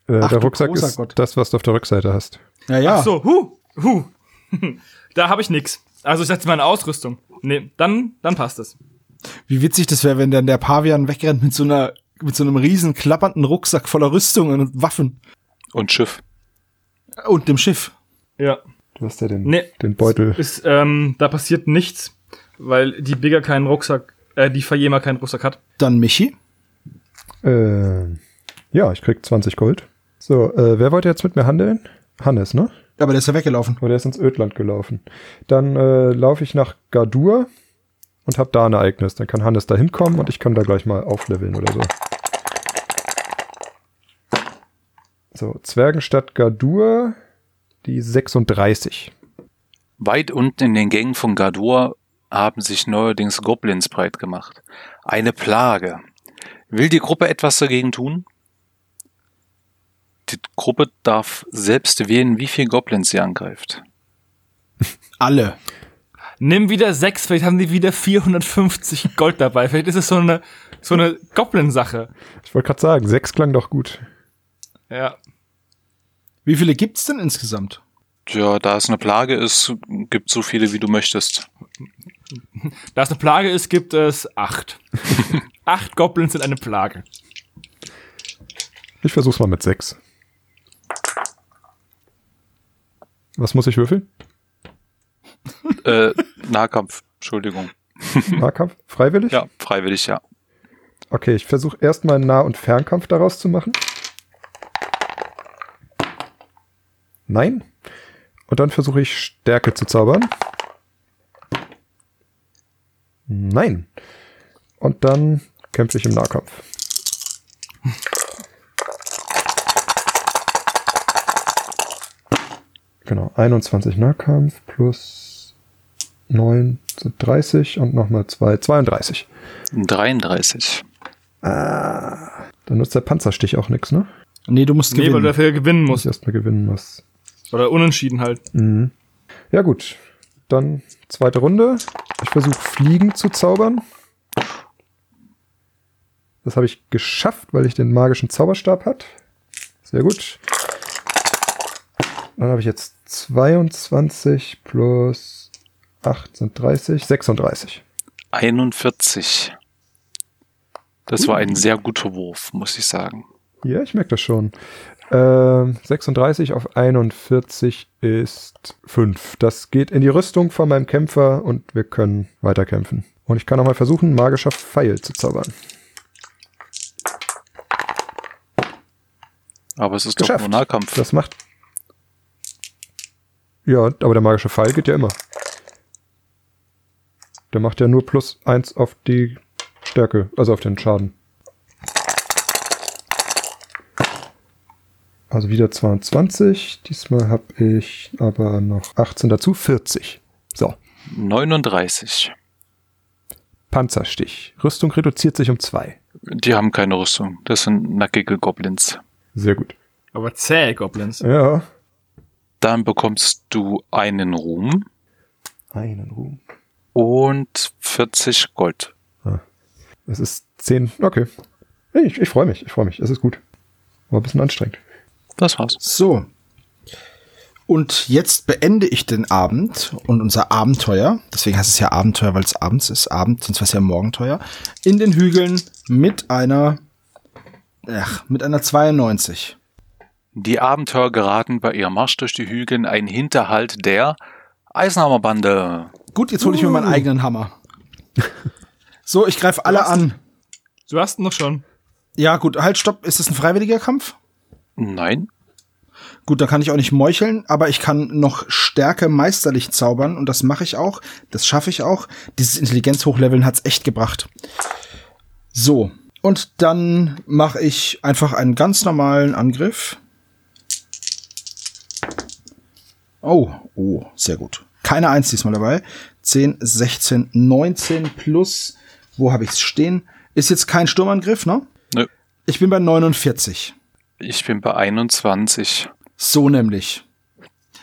Äh, Ach, der Rucksack ist Gott. das, was du auf der Rückseite hast. Ja, ja. Ach so, hu, hu. da habe ich nix. Also ich setze meine Ausrüstung. Nee, dann, dann passt es. Wie witzig das wäre, wenn dann der Pavian wegrennt mit so einer, mit so einem riesen klappernden Rucksack voller Rüstungen und Waffen. Und Schiff. Und dem Schiff. Ja. Du hast ja den, Nee. den Beutel. Ist, ähm, da passiert nichts, weil die Bigger keinen Rucksack, äh, die Fayema keinen Rucksack hat. Dann Michi. Äh, ja, ich krieg 20 Gold. So, äh, wer wollte jetzt mit mir handeln? Hannes, ne? Aber der ist ja weggelaufen. Oder der ist ins Ödland gelaufen. Dann äh, laufe ich nach Gardur und hab da ein Ereignis. Dann kann Hannes da hinkommen und ich kann da gleich mal aufleveln oder so. So, Zwergenstadt Gardur, die 36. Weit unten in den Gängen von Gardur haben sich neuerdings Goblins breit gemacht. Eine Plage. Will die Gruppe etwas dagegen tun? Die Gruppe darf selbst wählen, wie viel Goblins sie angreift. Alle. Nimm wieder sechs, vielleicht haben die wieder 450 Gold dabei. Vielleicht ist es so eine, so eine Goblin-Sache. Ich wollte gerade sagen, 6 klang doch gut. Ja. Wie viele gibt's denn insgesamt? Tja, da es eine Plage ist, gibt so viele, wie du möchtest. Da es eine Plage ist, gibt es acht. acht Goblins sind eine Plage. Ich versuch's mal mit 6. Was muss ich würfeln? Äh, Nahkampf, Entschuldigung. Nahkampf? Freiwillig? Ja, freiwillig, ja. Okay, ich versuche erstmal Nah- und Fernkampf daraus zu machen. Nein. Und dann versuche ich Stärke zu zaubern. Nein. Und dann kämpfe ich im Nahkampf. Genau, 21 Nahkampf plus 9 sind 30 und nochmal 2, 32. 33. Dann nutzt der Panzerstich auch nichts, ne? Nee, du musst Nee, weil gewinnen. du dafür gewinnen Muss musst. ich erstmal gewinnen muss. Oder unentschieden halt. Mhm. Ja, gut. Dann zweite Runde. Ich versuche Fliegen zu zaubern. Das habe ich geschafft, weil ich den magischen Zauberstab hat. Sehr gut. Dann habe ich jetzt 22 plus 8 sind 30, 36. 41. Das war ein sehr guter Wurf, muss ich sagen. Ja, ich merke das schon. Ähm, 36 auf 41 ist 5. Das geht in die Rüstung von meinem Kämpfer und wir können weiterkämpfen. Und ich kann auch mal versuchen, magischer Pfeil zu zaubern. Aber es ist Geschafft. doch nur Nahkampf. Das macht. Ja, aber der magische Pfeil geht ja immer. Der macht ja nur plus 1 auf die Stärke, also auf den Schaden. Also wieder 22. Diesmal habe ich aber noch 18 dazu, 40. So, 39. Panzerstich. Rüstung reduziert sich um 2. Die haben keine Rüstung. Das sind nackige Goblins. Sehr gut. Aber zäh Goblins. Ja. Dann bekommst du einen Ruhm Einen Ruhm. und 40 Gold. Es ist 10. Okay. Ich, ich freue mich, ich freue mich. Es ist gut. War ein bisschen anstrengend. Das war's. So. Und jetzt beende ich den Abend und unser Abenteuer, deswegen heißt es ja Abenteuer, weil es abends ist, Abend, sonst wäre es ja Morgenteuer, in den Hügeln mit einer, ach, mit einer 92. Die Abenteurer geraten bei ihrem Marsch durch die Hügel in einen Hinterhalt der Eisenhammerbande. Gut, jetzt hole ich mir meinen eigenen Hammer. So, ich greife alle an. Du hast ihn noch schon. Ja, gut, halt, stopp. Ist das ein freiwilliger Kampf? Nein. Gut, da kann ich auch nicht meucheln, aber ich kann noch Stärke meisterlich zaubern und das mache ich auch. Das schaffe ich auch. Dieses Intelligenz-Hochleveln hat's echt gebracht. So, und dann mache ich einfach einen ganz normalen Angriff. Oh, oh, sehr gut. Keine Eins diesmal dabei. 10, 16, 19 plus, wo habe ich's stehen? Ist jetzt kein Sturmangriff, ne? Nö. Ich bin bei 49. Ich bin bei 21. So nämlich.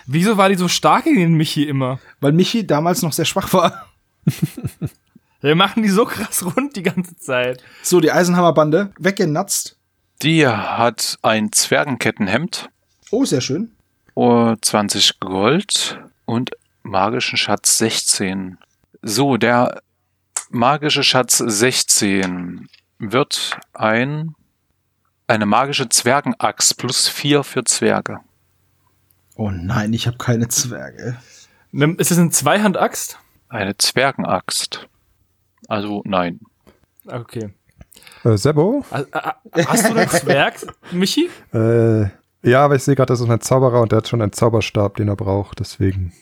Wieso war die so stark gegen Michi immer? Weil Michi damals noch sehr schwach war. Wir machen die so krass rund die ganze Zeit. So, die Eisenhammerbande weggenatzt. Die hat ein Zwergenkettenhemd, Oh, sehr schön. Oh, 20 Gold und magischen Schatz 16. So, der magische Schatz 16 wird ein eine magische Zwergenaxt plus 4 für Zwerge. Oh nein, ich habe keine Zwerge. Nimm- Ist es eine Zweihandaxt? Eine Zwergenaxt. Also nein. Okay. Äh, Sebo? Also, äh, Hast du einen Zwerg, Michi? Äh, ja, aber ich sehe gerade, das ist ein Zauberer und der hat schon einen Zauberstab, den er braucht, deswegen.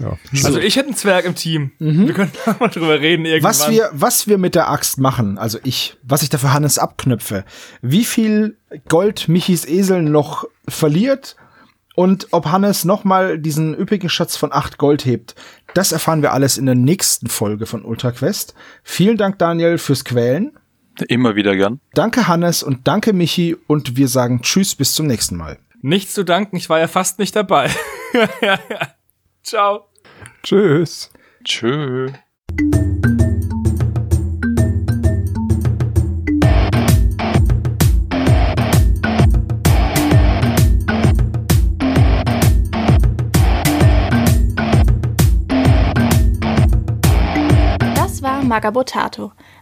Ja. Also ich hätte einen Zwerg im Team. Wir können da mal drüber reden irgendwann. Was wir, was wir mit der Axt machen, also ich, was ich da für Hannes abknüpfe, wie viel Gold Michis Esel noch verliert und ob Hannes nochmal diesen üppigen Schatz von acht Gold hebt, das erfahren wir alles in der nächsten Folge von Ultra Quest. Vielen Dank, Daniel, fürs Quälen. Immer wieder gern. Danke, Hannes, und danke, Michi, und wir sagen Tschüss, bis zum nächsten Mal. Nichts zu danken, ich war ja fast nicht dabei. Ciao. Tschüss. Tschö. Das war Magabotato,